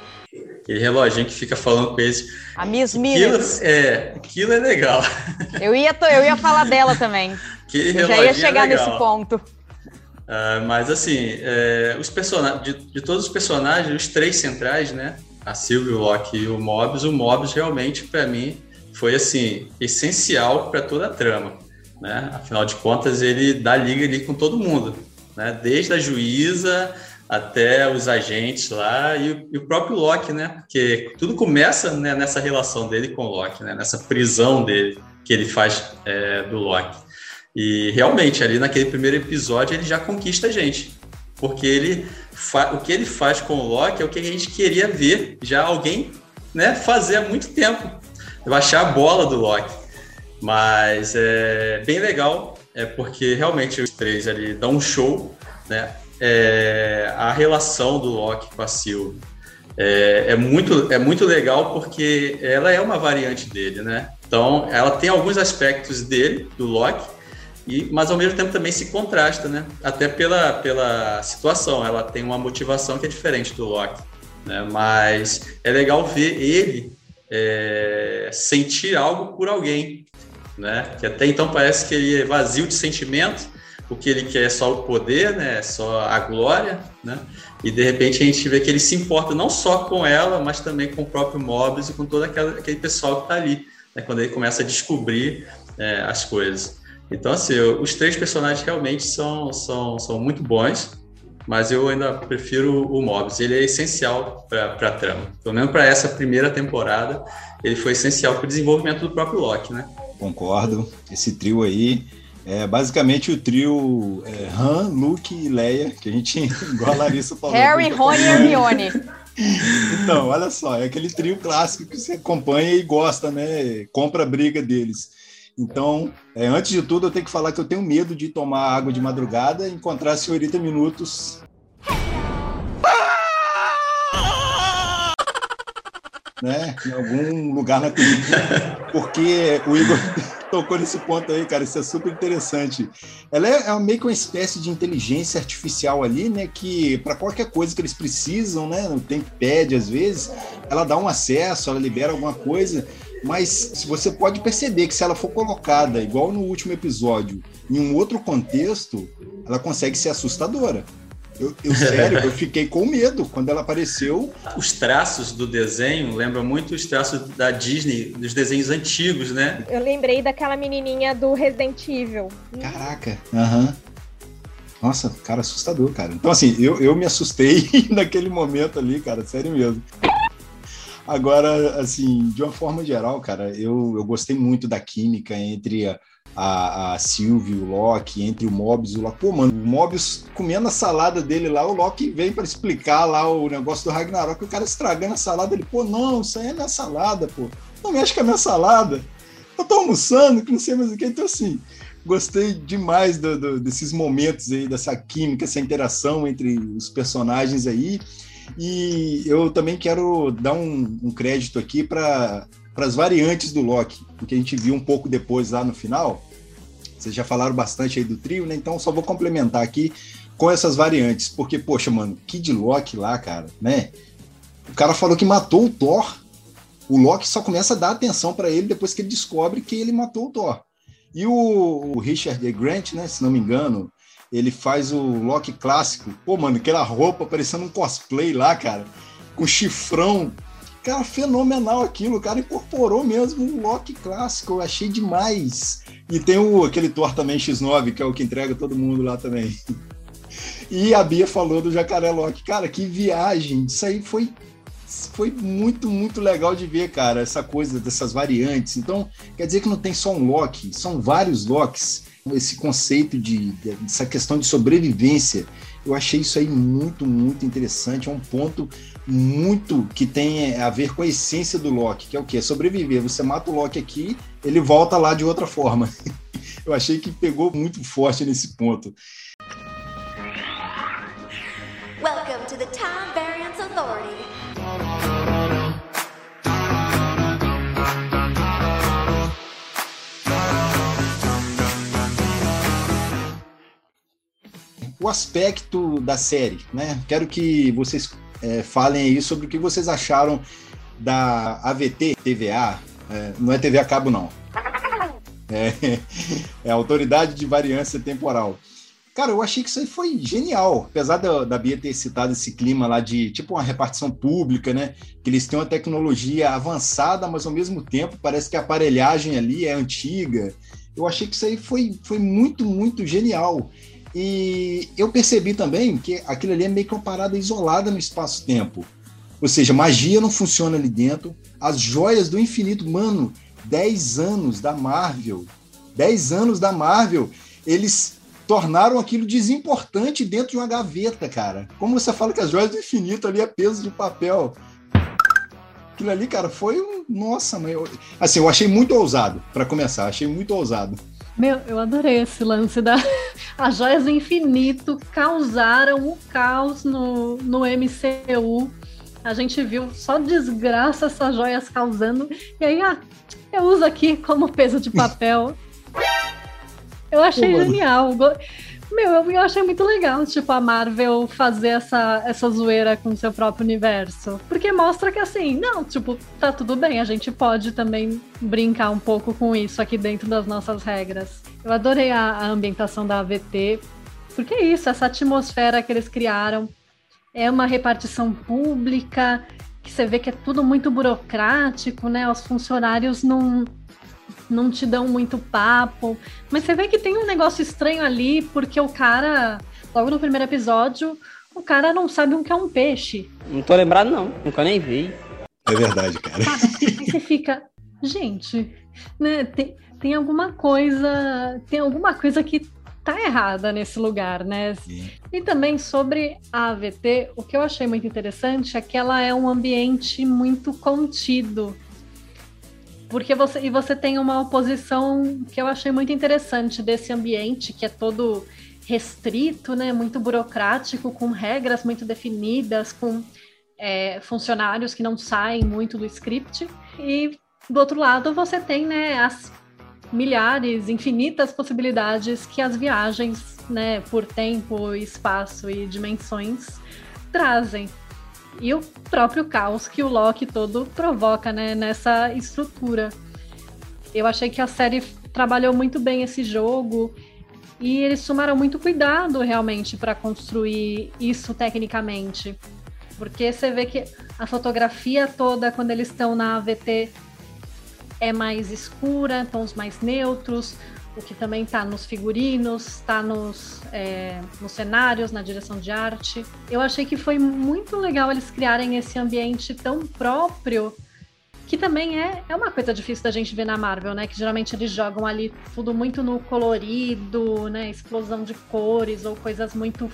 Aquele reloginho que fica falando com eles. A Miss Minutes. É, aquilo é legal. Eu ia, eu ia falar dela também. eu já ia é chegar é nesse ponto. Uh, mas assim, é, os personagens de, de, todos os personagens, os três centrais, né? A Sylvie, o Loki e o Mobius, o Mobius realmente para mim foi assim essencial para toda a trama, né? Afinal de contas, ele dá liga ali com todo mundo, né? Desde a juíza até os agentes lá e, e, o próprio Loki, né? Porque tudo começa né, nessa relação dele com o Loki, né? Nessa prisão dele que ele faz é, do Loki. E realmente ali naquele primeiro episódio ele já conquista a gente, porque ele o que ele faz com o Loki é o que a gente queria ver já alguém, né? Fazer há muito tempo, baixar a bola do Loki. Mas é bem legal, é porque realmente os três ali dão um show, né? É, a relação do Loki com a Sylvie. É, é, muito, é muito legal porque ela é uma variante dele, né? Então, ela tem alguns aspectos dele, do Loki, e, mas ao mesmo tempo também se contrasta, né? Até pela, pela situação, ela tem uma motivação que é diferente do Loki, né? Mas é legal ver ele é, sentir algo por alguém, né? Que até então parece que ele é vazio de sentimento, o que ele quer é só o poder, né? Só a glória, né? E de repente a gente vê que ele se importa não só com ela, mas também com o próprio Mobius e com todo aquela, aquele pessoal que está ali, né? Quando ele começa a descobrir é, as coisas. Então, assim, eu, os três personagens realmente são, são, são muito bons, mas eu ainda prefiro o Mobius. Ele é essencial para a trama. Pelo menos para essa primeira temporada, ele foi essencial para o desenvolvimento do próprio Loki, né? Concordo. Esse trio aí é basicamente o trio é, Han, Luke e Leia, que a gente, (laughs) igual a Larissa falou. Harry, Rony e Hermione. Então, olha só, é aquele trio clássico que você acompanha e gosta, né? Compra a briga deles. Então, é, antes de tudo, eu tenho que falar que eu tenho medo de tomar água de madrugada e encontrar a senhorita Minutos. Né, em algum lugar na cozinha, porque o Igor (laughs) tocou nesse ponto aí, cara, isso é super interessante. Ela é, é meio que uma espécie de inteligência artificial ali, né, que para qualquer coisa que eles precisam, né, no ThinkPad às vezes, ela dá um acesso, ela libera alguma coisa, mas você pode perceber que se ela for colocada, igual no último episódio, em um outro contexto, ela consegue ser assustadora. Eu, eu, sério, eu fiquei com medo quando ela apareceu. Os traços do desenho lembram muito os traços da Disney, dos desenhos antigos, né? Eu lembrei daquela menininha do Resident Evil. Caraca, aham. Uhum. Nossa, cara, assustador, cara. Então, assim, eu, eu me assustei (laughs) naquele momento ali, cara, sério mesmo. Agora, assim, de uma forma geral, cara, eu, eu gostei muito da química entre a, a, a Sylvie, o Loki, entre o Mobius e o Loki. Pô, mano, o Mobius comendo a salada dele lá, o Loki vem para explicar lá o negócio do Ragnarok, o cara estragando a salada, ele, pô, não, isso aí é minha salada, pô. Não mexe com a minha salada. Eu tô almoçando, que não sei mais o que. Então, assim, gostei demais do, do, desses momentos aí, dessa química, essa interação entre os personagens aí. E eu também quero dar um, um crédito aqui para as variantes do Loki, porque a gente viu um pouco depois lá no final. Vocês já falaram bastante aí do trio, né? Então só vou complementar aqui com essas variantes, porque, poxa, mano, Kid Loki lá, cara, né? O cara falou que matou o Thor. O Loki só começa a dar atenção para ele depois que ele descobre que ele matou o Thor. E o, o Richard E. Grant, né, se não me engano, ele faz o Loki clássico. Pô, mano, aquela roupa parecendo um cosplay lá, cara com chifrão. Cara, fenomenal aquilo. O cara incorporou mesmo um Loki clássico. Eu achei demais. E tem o, aquele Thor também X9, que é o que entrega todo mundo lá também. (laughs) E a Bia falou do Jacaré Loki. Cara, que viagem. Isso aí foi foi muito, muito legal de ver, cara, essa coisa dessas variantes. Então, quer dizer que não tem só um Loki, são vários Locks. Esse conceito de, de essa questão de sobrevivência, eu achei isso aí muito, muito interessante. É um ponto muito que tem a ver com a essência do Loki, que é o quê? Sobreviver. Você mata o Loki aqui, ele volta lá de outra forma. (laughs) eu achei que pegou muito forte nesse ponto. Welcome to the Time Variance Authority. o aspecto da série, né? Quero que vocês é, falem aí sobre o que vocês acharam da AVT TVA. É, não é TV a cabo, não. (laughs) É, é Autoridade de Variância Temporal. Cara, eu achei que isso aí foi genial. Apesar da, da Bia ter citado esse clima lá de tipo uma repartição pública, né? Que eles têm uma tecnologia avançada, mas ao mesmo tempo parece que a aparelhagem ali é antiga. Eu achei que isso aí foi, foi muito, muito genial. E eu percebi também que aquilo ali é meio que uma parada isolada no espaço-tempo. Ou seja, magia não funciona ali dentro. As joias do infinito, mano, 10 anos da Marvel. 10 anos da Marvel, eles tornaram aquilo desimportante dentro de uma gaveta, cara. Como você fala que as joias do infinito ali é peso de papel. Aquilo ali, cara, foi um. Nossa, mãe. Assim, eu achei muito ousado, para começar, achei muito ousado. Meu, eu adorei esse lance da. (laughs) As joias do infinito causaram o caos no, no MCU. A gente viu só desgraça essas joias causando. E aí, ah, eu uso aqui como peso de papel. Eu achei Pô, genial. Meu, eu, achei muito legal, tipo, a Marvel fazer essa, essa zoeira com o seu próprio universo. Porque mostra que, assim, não, tipo, tá tudo bem, a gente pode também brincar um pouco com isso aqui dentro das nossas regras. Eu adorei a, a ambientação da AVT, porque é isso, essa atmosfera que eles criaram é uma repartição pública, que você vê que é tudo muito burocrático, né? Os funcionários não não te dão muito papo. Mas você vê que tem um negócio estranho ali, porque o cara, logo no primeiro episódio, o cara não sabe o que é um peixe. Não tô lembrado, não. Nunca nem vi. É verdade, cara. Aí você fica, gente, né? Tem, tem alguma coisa. Tem alguma coisa que tá errada nesse lugar, né? Sim. E também sobre a AVT, o que eu achei muito interessante é que ela é um ambiente muito contido. Porque você e você tem uma oposição que eu achei muito interessante desse ambiente que é todo restrito, né, muito burocrático, com regras muito definidas, com é, funcionários que não saem muito do script. E do outro lado você tem né, as milhares, infinitas possibilidades que as viagens, né, por tempo, espaço e dimensões trazem e o próprio caos que o Loki todo provoca né, nessa estrutura. Eu achei que a série trabalhou muito bem esse jogo e eles tomaram muito cuidado realmente para construir isso tecnicamente. Porque você vê que a fotografia toda, quando eles estão na AVT, é mais escura, tons mais neutros, o que também está nos figurinos, está nos, é, nos cenários, na direção de arte. Eu achei que foi muito legal eles criarem esse ambiente tão próprio, que também é, é uma coisa difícil da gente ver na Marvel, né? Que geralmente eles jogam ali tudo muito no colorido, né? Explosão de cores ou coisas muito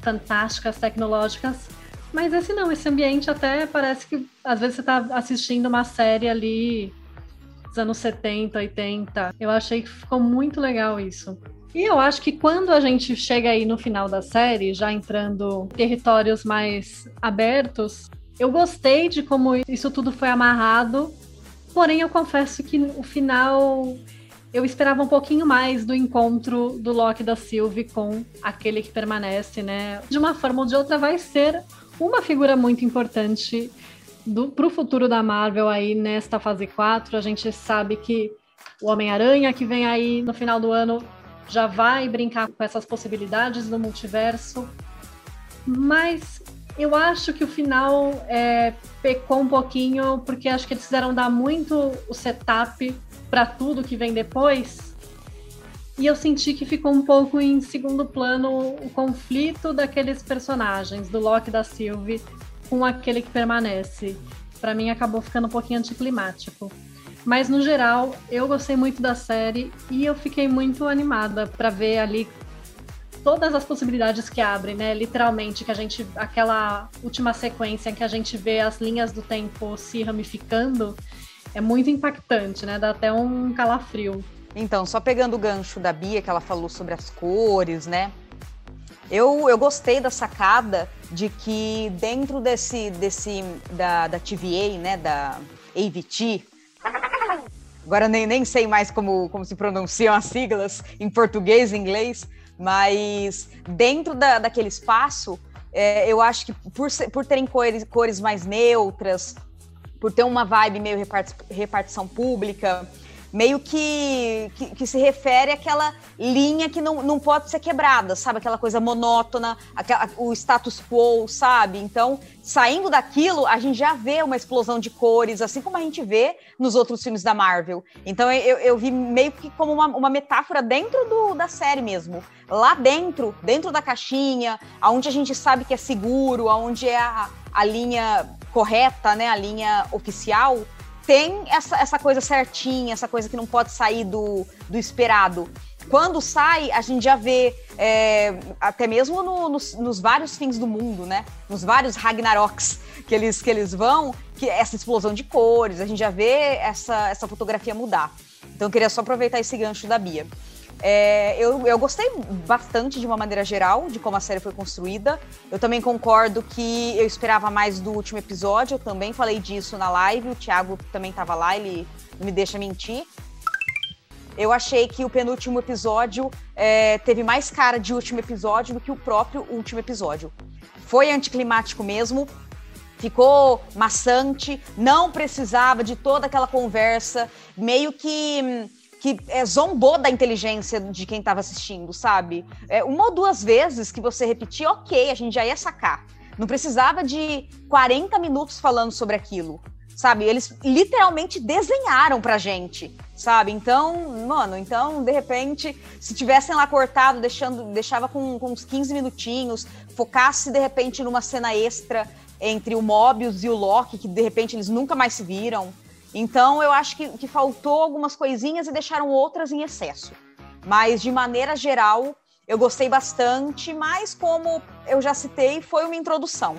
fantásticas, tecnológicas. Mas esse não, esse ambiente até parece que às vezes você está assistindo uma série ali dos anos 70, 80. Eu achei que ficou muito legal isso. E eu acho que quando a gente chega aí no final da série, já entrando em territórios mais abertos, eu gostei de como isso tudo foi amarrado. Porém, eu confesso que o final eu esperava um pouquinho mais do encontro do Loki da Sylvie com aquele que permanece, né? De uma forma ou de outra, vai ser uma figura muito importante para o futuro da Marvel aí nesta fase 4, a gente sabe que o Homem-Aranha que vem aí no final do ano já vai brincar com essas possibilidades do multiverso. Mas Eu acho que o final é, pecou um pouquinho, porque acho que eles fizeram dar muito o setup para tudo que vem depois. E eu senti que ficou um pouco em segundo plano o conflito daqueles personagens, do Loki da Sylvie, com aquele que permanece. Para mim acabou ficando um pouquinho anticlimático. Mas no geral, eu gostei muito da série e eu fiquei muito animada para ver ali todas as possibilidades que abrem, né? Literalmente, que a gente. aquela última sequência em que a gente vê as linhas do tempo se ramificando é muito impactante, né? Dá até um calafrio. Então, só pegando o gancho da Bia, que ela falou sobre as cores, né? Eu, eu gostei da sacada de que dentro desse, desse da, da TVA, né, da AVT, agora nem, nem sei mais como, como se pronunciam as siglas em português e inglês, mas dentro da, daquele espaço, é, eu acho que por, por terem cores, cores mais neutras, por ter uma vibe meio repartição pública, meio que, que, que, se refere àquela linha que não, não pode ser quebrada, sabe? Aquela coisa monótona, aquela, o status quo, sabe? Então, saindo daquilo, a gente já vê uma explosão de cores, assim como a gente vê nos outros filmes da Marvel. Então, eu, eu vi meio que como uma, uma metáfora dentro do, da série mesmo. Lá dentro, dentro da caixinha, aonde a gente sabe que é seguro, aonde é a, a linha correta, né? A linha oficial tem essa, essa coisa certinha, essa coisa que não pode sair do, do esperado. Quando sai, a gente já vê, é, até mesmo no, nos, nos, vários fins do mundo, né? Nos vários Ragnaroks que eles, que eles vão, que essa explosão de cores, a gente já vê essa, essa fotografia mudar. Então eu queria só aproveitar esse gancho da Bia. É, eu, eu gostei bastante, de uma maneira geral, de como a série foi construída. Eu também concordo que eu esperava mais do último episódio. Eu também falei disso na live. O Thiago também estava lá, ele me deixa mentir. Eu achei que o penúltimo episódio é, teve mais cara de último episódio do que o próprio último episódio. Foi anticlimático mesmo, ficou maçante, não precisava de toda aquela conversa, meio que hum, que é, zombou da inteligência de quem estava assistindo, sabe? É, uma ou duas vezes que você repetir, ok, a gente já ia sacar. Não precisava de 40 minutos falando sobre aquilo, sabe? Eles literalmente desenharam pra gente, sabe? Então, mano, então, de repente, se tivessem lá cortado, deixando, deixava com, com uns 15 minutinhos, focasse de repente numa cena extra entre o Mobius e o Loki, que de repente eles nunca mais se viram, então, eu acho que, que faltou algumas coisinhas e deixaram outras em excesso. Mas, de maneira geral, eu gostei bastante, mas como eu já citei, foi uma introdução.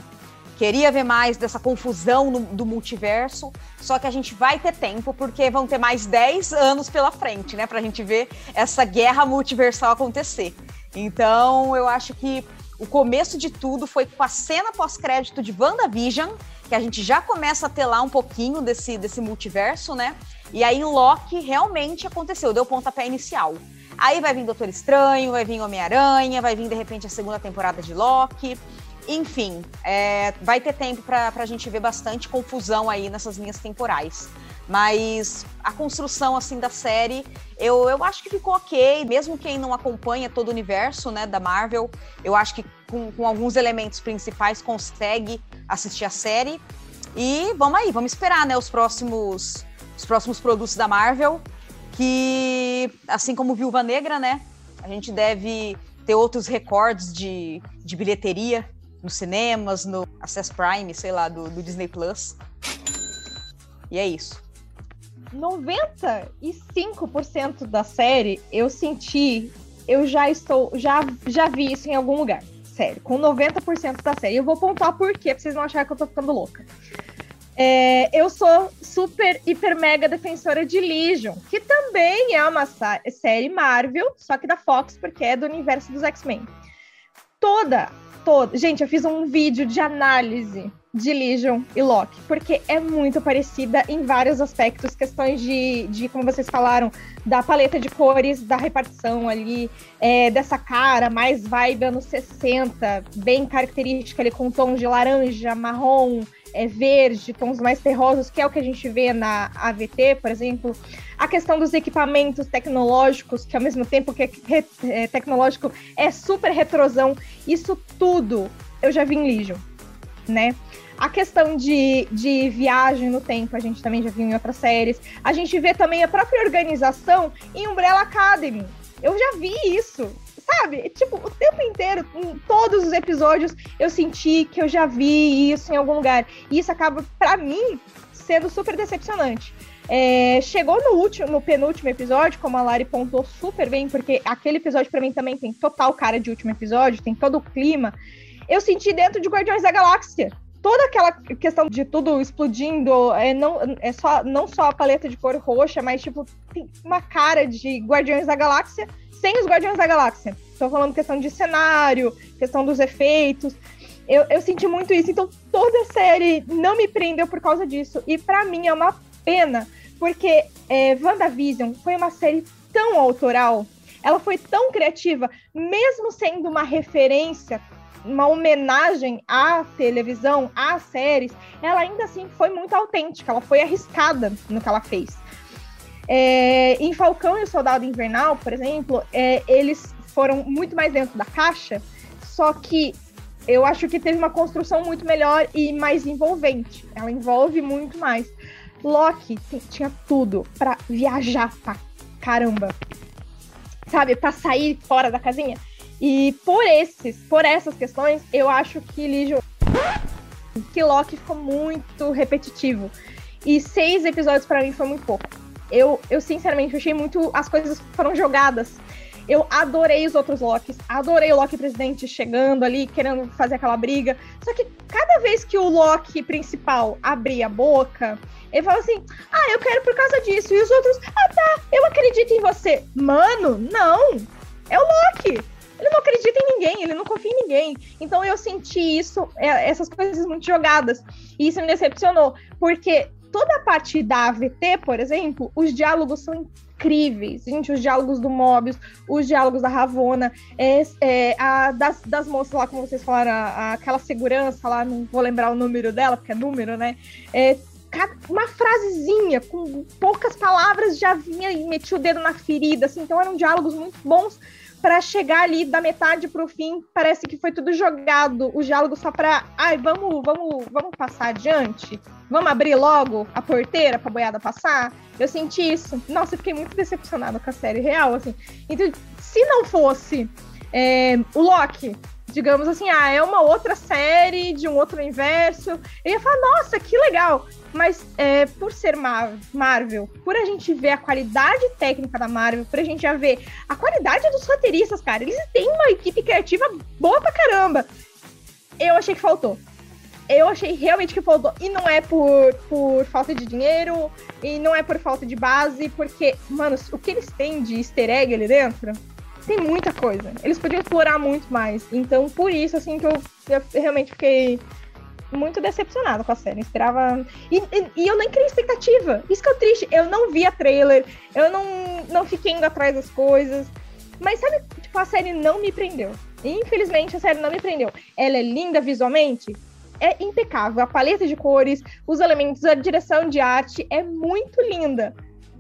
Queria ver mais dessa confusão no, do multiverso, só que a gente vai ter tempo, porque vão ter mais 10 anos pela frente, né? Pra gente ver essa guerra multiversal acontecer. Então, eu acho que o começo de tudo foi com a cena pós-crédito de WandaVision, que a gente já começa a ter lá um pouquinho desse, desse multiverso, né? E aí Loki realmente aconteceu, deu pontapé inicial. Aí vai vir Doutor Estranho, vai vir Homem-Aranha, vai vir de repente a segunda temporada de Loki. Enfim, é, vai ter tempo para a gente ver bastante confusão aí nessas linhas temporais. Mas a construção assim da série, eu, eu acho que ficou ok, mesmo quem não acompanha todo o universo né, da Marvel, eu acho que com, com alguns elementos principais consegue assistir a série. E vamos aí, vamos esperar né, os próximos os próximos produtos da Marvel, que assim como Viúva Negra, né, a gente deve ter outros recordes de, de bilheteria nos cinemas, no Access Prime, sei lá, do, do Disney Plus. E é isso. 95% da série eu senti, eu já estou, já, já vi isso em algum lugar. Sério, com 90% da série. Eu vou pontuar por quê, pra vocês não acharem que eu tô ficando louca. É, eu sou super, hiper, mega defensora de Legion, que também é uma série Marvel, só que da Fox, porque é do universo dos X-Men. Toda, toda. Gente, eu fiz um vídeo de análise de Legion e Loki, porque é muito parecida em vários aspectos, questões de, de como vocês falaram, da paleta de cores, da repartição ali, é, dessa cara mais vibe anos 60, bem característica ali com tons de laranja, marrom, é, verde, tons mais terrosos, que é o que a gente vê na AVT, por exemplo. A questão dos equipamentos tecnológicos, que ao mesmo tempo que é, é tecnológico é super retrosão, isso tudo eu já vi em Legion né? A questão de, de viagem no tempo, a gente também já viu em outras séries. A gente vê também a própria organização em Umbrella Academy. Eu já vi isso, sabe? Tipo, o tempo inteiro, em todos os episódios, eu senti que eu já vi isso em algum lugar. E isso acaba, para mim, sendo super decepcionante. É, chegou no último, no penúltimo episódio, como a Lari pontuou super bem, porque aquele episódio para mim também tem total cara de último episódio, tem todo o clima. Eu senti dentro de Guardiões da Galáxia toda aquela questão de tudo explodindo, é, não, é só, não só a paleta de cor roxa, mas tipo, tem uma cara de Guardiões da Galáxia sem os Guardiões da Galáxia. Estou falando questão de cenário, questão dos efeitos. Eu, eu senti muito isso, então toda a série não me prendeu por causa disso. E para mim é uma pena, porque é, WandaVision foi uma série tão autoral, ela foi tão criativa, mesmo sendo uma referência uma homenagem à televisão, às séries, ela ainda assim foi muito autêntica, ela foi arriscada no que ela fez. É, em Falcão e o Soldado Invernal, por exemplo, é, eles foram muito mais dentro da caixa, só que eu acho que teve uma construção muito melhor e mais envolvente. Ela envolve muito mais. Loki tinha tudo para viajar pra caramba. Sabe, para sair fora da casinha. E por esses, por essas questões, eu acho que Legion que Loki ficou muito repetitivo. E seis episódios para mim foi muito pouco. Eu, eu sinceramente achei muito. As coisas foram jogadas. Eu adorei os outros Locks, adorei o Loki presidente chegando ali, querendo fazer aquela briga. Só que cada vez que o Loki principal abria a boca, ele falava assim: Ah, eu quero por causa disso. E os outros, ah tá, eu acredito em você. Mano, não! É o Loki! ele não acredita em ninguém, ele não confia em ninguém. Então eu senti isso, é, essas coisas muito jogadas. E isso me decepcionou, porque toda a parte da AVT, por exemplo, os diálogos são incríveis. Gente, os diálogos do Mobius, os diálogos da Ravona, é, é, a, das, das moças lá, como vocês falaram, a, a, aquela segurança lá, não vou lembrar o número dela, porque é número, né? É, uma frasezinha com poucas palavras já vinha e metia o dedo na ferida, assim, então eram diálogos muito bons para chegar ali da metade para o fim, parece que foi tudo jogado, o diálogo só para, ai, vamos, vamos, vamos passar adiante, vamos abrir logo a porteira para boiada passar. Eu senti isso. Nossa, eu fiquei muito decepcionada com a série real, assim. Então, se não fosse é, o Loki, digamos assim, ah, é uma outra série de um outro universo, eu ia falar, nossa, que legal. Mas é, por ser Marvel, por a gente ver a qualidade técnica da Marvel, por a gente já ver a qualidade dos roteiristas, cara, eles têm uma equipe criativa boa pra caramba. Eu achei que faltou. Eu achei realmente que faltou. E não é por, por falta de dinheiro, e não é por falta de base, porque, mano, o que eles têm de easter egg ali dentro, tem muita coisa. Eles podiam explorar muito mais. Então, por isso, assim, que eu, eu realmente fiquei muito decepcionada com a série. Eu esperava. E, e, e, eu nem criei expectativa. Isso que é triste. Eu não vi a trailer, eu não, não fiquei indo atrás das coisas. Mas sabe, tipo, a série não me prendeu. Infelizmente, a série não me prendeu. Ela é linda visualmente, é impecável. A paleta de cores, os elementos, a direção de arte é muito linda.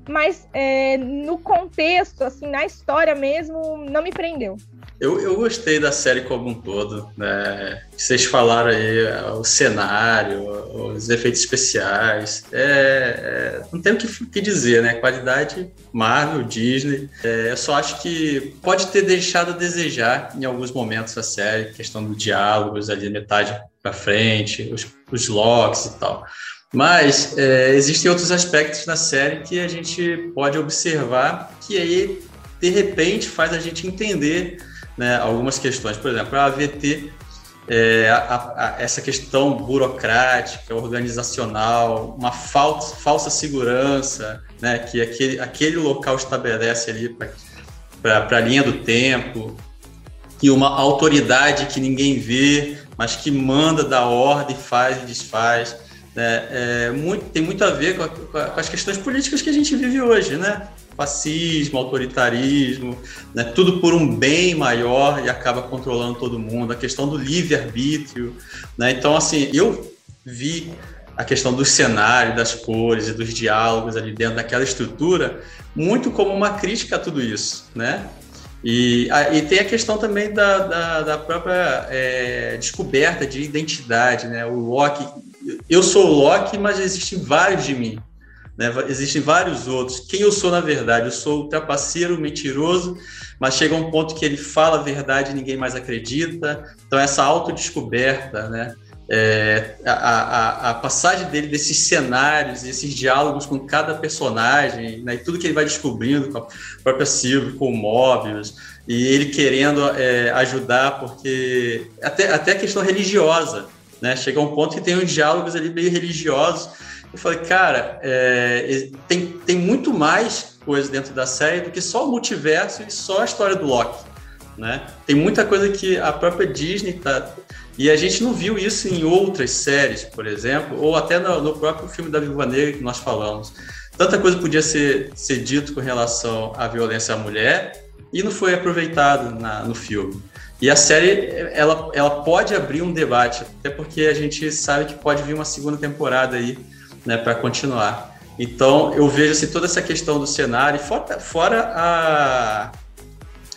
Mas é, no contexto, assim, na história mesmo, não me prendeu. Eu, eu gostei da série como um todo. Né? Vocês falaram aí o cenário, os efeitos especiais. É, é, não tem o que, que, dizer, né? Qualidade Marvel, Disney. É, eu só acho que pode ter deixado a desejar em alguns momentos a série, questão do diálogos ali, metade para frente, os, os locks e tal. Mas é, existem outros aspectos na série que a gente pode observar que aí, de repente, faz a gente entender né, algumas questões. Por exemplo, a AVT, é, a, a, essa questão burocrática, organizacional, uma falsa, falsa segurança né, que aquele, aquele local estabelece ali para a linha do tempo, e uma autoridade que ninguém vê, mas que manda da ordem, faz e desfaz. Né, é, muito, tem muito a ver com, a, com, as questões políticas que a gente vive hoje, né? fascismo, autoritarismo, né, tudo por um bem maior e acaba controlando todo mundo, a questão do livre-arbítrio. Né? Então, assim, eu vi a questão do cenário, das cores e dos diálogos ali dentro daquela estrutura muito como uma crítica a tudo isso, né? E, e tem a questão também da, da, da própria é, descoberta de identidade, né? O Loki, eu sou o Loki, mas existem vários de mim. Né? Existem vários outros. Quem eu sou na verdade? Eu sou o trapaceiro, mentiroso, mas chega um ponto que ele fala a verdade e ninguém mais acredita. Então, essa autodescoberta, né? É, a, a, a, passagem dele desses cenários, esses diálogos com cada personagem, né, e tudo que ele vai descobrindo com a própria Sylvie, com o Mobius, e ele querendo é, ajudar, porque até, até a questão religiosa, né, chega um ponto que tem uns diálogos ali meio religiosos, eu falei, cara, é, tem, tem muito mais coisa dentro da série do que só o multiverso e só a história do Loki. Né? Tem muita coisa que a própria Disney tá. E a gente não viu isso em outras séries, por exemplo, ou até no, no próprio filme da Viúva Negra que nós falamos. Tanta coisa podia ser, ser dito com relação à violência à mulher e não foi aproveitado na, no filme. E a série, ela, ela pode abrir um debate, até porque a gente sabe que pode vir uma segunda temporada aí né, para continuar. Então, eu vejo assim, toda essa questão do cenário, fora, fora a,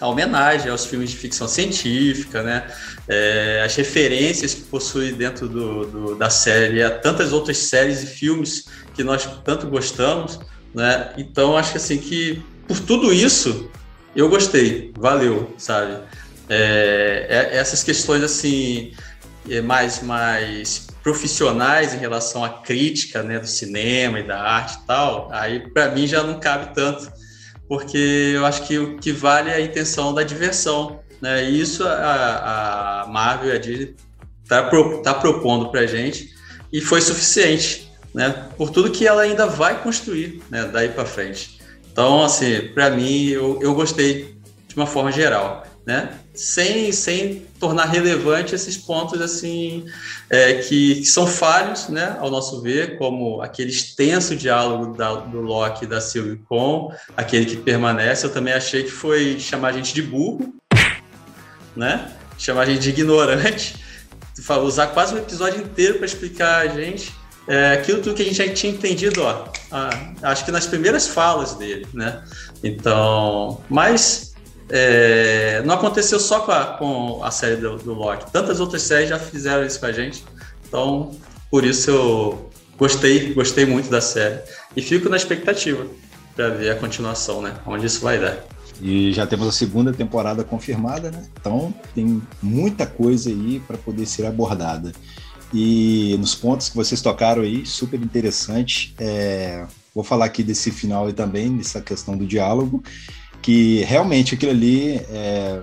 a homenagem aos filmes de ficção científica, né? É, as referências que possui dentro do, do, da série a tantas outras séries e filmes que nós tanto gostamos, né? Então, acho que assim, que por tudo isso, eu gostei, valeu, sabe? É, é, essas questões, assim, é mais, mais profissionais em relação à crítica né, do cinema e da arte e tal, aí para mim já não cabe tanto, porque eu acho que o que vale é a intenção da diversão. Né? E isso a, a Marvel e a Disney está pro, tá propondo para gente e foi suficiente, né? por tudo que ela ainda vai construir né, daí para frente. Então, assim, para mim, eu, eu gostei de uma forma geral né? Sem, sem tornar relevante esses pontos assim é, que, que, são falhos, né, ao nosso ver, como aquele extenso diálogo da, do Locke da Sylvie com aquele que permanece. Eu também achei que foi chamar a gente de burro, né? Chamar a gente de ignorante, usar quase um episódio inteiro para explicar a gente é, aquilo tudo que a gente já tinha entendido, ó, acho que nas primeiras falas dele, né? Então, mas é, não aconteceu só com a, com a série do, do, Loki. Tantas outras séries já fizeram isso com a gente. Então, por isso eu gostei, gostei muito da série. E fico na expectativa para ver a continuação, né? Onde isso vai dar. E já temos a segunda temporada confirmada, né? Então tem muita coisa aí para poder ser abordada. E nos pontos que vocês tocaram aí, super interessante. É... Vou falar aqui desse final e também, dessa questão do diálogo que realmente aquilo ali é,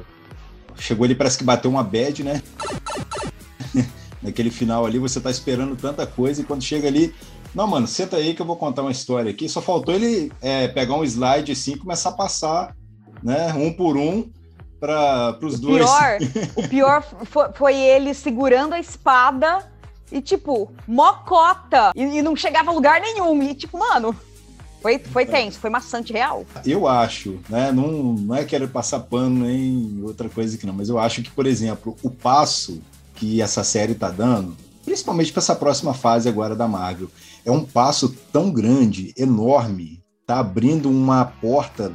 chegou ali, parece que bateu uma bad, né? (laughs) Naquele final ali, você tá esperando tanta coisa e quando chega ali, não, mano, senta aí que eu vou contar uma história aqui. Só faltou ele é, pegar um slide assim e começar a passar, né, um por um, para os dois. Pior, (laughs) o pior foi, foi, ele segurando a espada e, tipo, mocota. E, e não chegava a lugar nenhum. E, tipo, mano, foi, foi tenso, foi maçante real. Eu acho, né? Não, não é querer passar pano nem outra coisa que não, mas eu acho que, por exemplo, o passo que essa série tá dando, principalmente para essa próxima fase agora da Marvel, é um passo tão grande, enorme, tá abrindo uma porta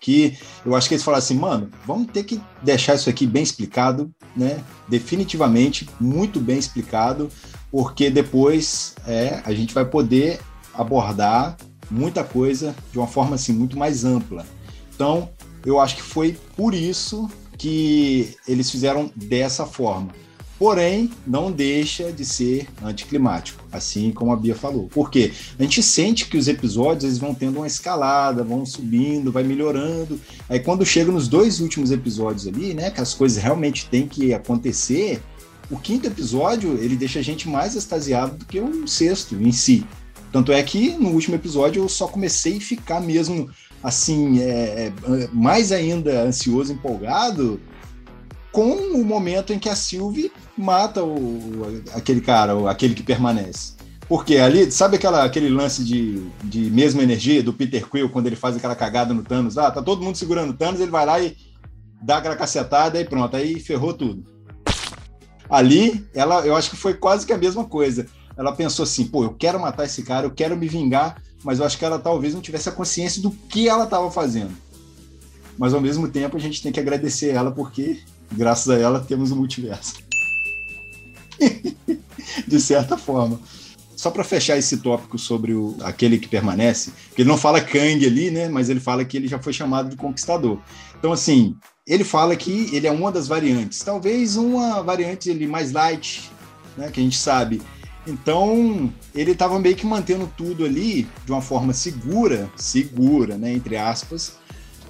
que eu acho que eles falaram assim, mano, vamos ter que deixar isso aqui bem explicado, né? Definitivamente muito bem explicado, porque depois é, a gente vai poder abordar muita coisa de uma forma assim muito mais ampla. Então, eu acho que foi por isso que eles fizeram dessa forma. Porém, não deixa de ser anticlimático, assim como a Bia falou. Porque a gente sente que os episódios eles vão tendo uma escalada, vão subindo, vai melhorando. Aí quando chega nos dois últimos episódios ali, né, que as coisas realmente têm que acontecer, o quinto episódio ele deixa a gente mais extasiado do que o sexto em si. Tanto é que no último episódio eu só comecei a ficar mesmo assim, é, é, mais ainda ansioso, empolgado, com o momento em que a Sylvie mata o, aquele cara, aquele que permanece. Porque ali, sabe aquela, aquele lance de, de mesma energia do Peter Quill, quando ele faz aquela cagada no Thanos? Ah, tá todo mundo segurando o Thanos, ele vai lá e dá aquela cacetada e pronto, aí ferrou tudo. Ali, ela, eu acho que foi quase que a mesma coisa ela pensou assim, pô, eu quero matar esse cara, eu quero me vingar, mas eu acho que ela talvez não tivesse a consciência do que ela estava fazendo. mas ao mesmo tempo a gente tem que agradecer ela porque, graças a ela, temos o multiverso. (laughs) de certa forma. Só para fechar esse tópico sobre o, aquele que permanece, que ele não fala Kang ali, né? Mas ele fala que ele já foi chamado de conquistador. Então, assim, ele fala que ele é uma das variantes. Talvez uma variante ele mais light, né? Que a gente sabe. Então, ele estava meio que mantendo tudo ali de uma forma segura, segura, né? Entre aspas,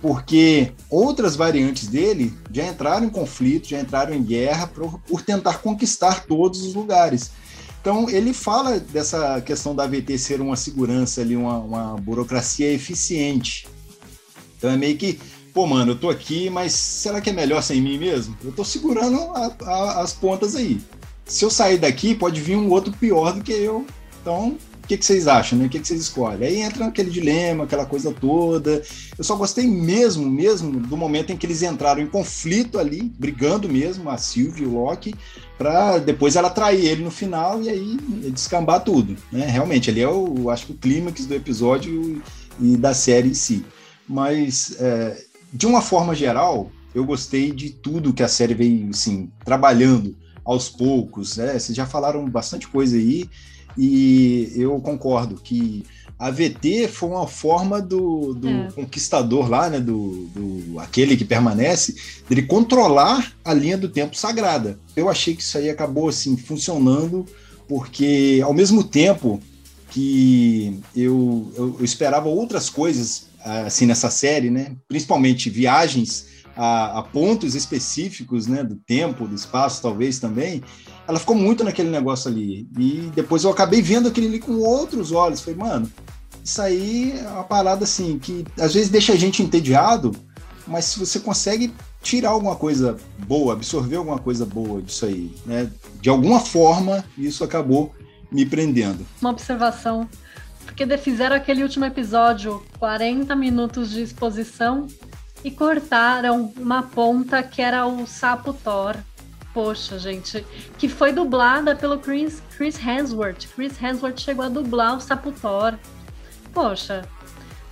porque outras variantes dele já entraram em conflito, já entraram em guerra por, por tentar conquistar todos os lugares. Então, ele fala dessa questão da AVT ser uma segurança ali, uma, uma burocracia eficiente. Então, é meio que, pô, mano, eu tô aqui, mas será que é melhor sem mim mesmo? Eu tô segurando a, a, as pontas aí. Se eu sair daqui, pode vir um outro pior do que eu. Então, o que, que, vocês acham, né? O que, que, vocês escolhem? Aí entra aquele dilema, aquela coisa toda. Eu só gostei mesmo, mesmo, do momento em que eles entraram em conflito ali, brigando mesmo, a Sylvie e o Loki, para depois ela trair ele no final e aí descambar tudo, né? Realmente, ali é o, acho que o clímax do episódio e da série em si. Mas, é, de uma forma geral, eu gostei de tudo que a série veio, assim, trabalhando aos poucos, né? Vocês já falaram bastante coisa aí, e eu concordo que a VT foi uma forma do, do é. conquistador lá, né? Do, do aquele que permanece, dele controlar a linha do tempo sagrada. Eu achei que isso aí acabou assim funcionando, porque ao mesmo tempo que eu, eu, eu esperava outras coisas assim nessa série, né? Principalmente viagens a, a, pontos específicos, né? Do tempo, do espaço, talvez também ela ficou muito naquele negócio ali. E depois eu acabei vendo aquele ali com outros olhos. Falei, mano, isso aí é uma parada assim que às vezes deixa a gente entediado, mas se você consegue tirar alguma coisa boa, absorver alguma coisa boa disso aí, né? De alguma forma, isso acabou me prendendo. Uma observação, porque fizeram aquele último episódio, 40 minutos de exposição e cortaram uma ponta que era o sapo Thor Poxa, gente, que foi dublada pelo Chris, Chris Hemsworth. Chris Hemsworth chegou a dublar o Saputor. Poxa,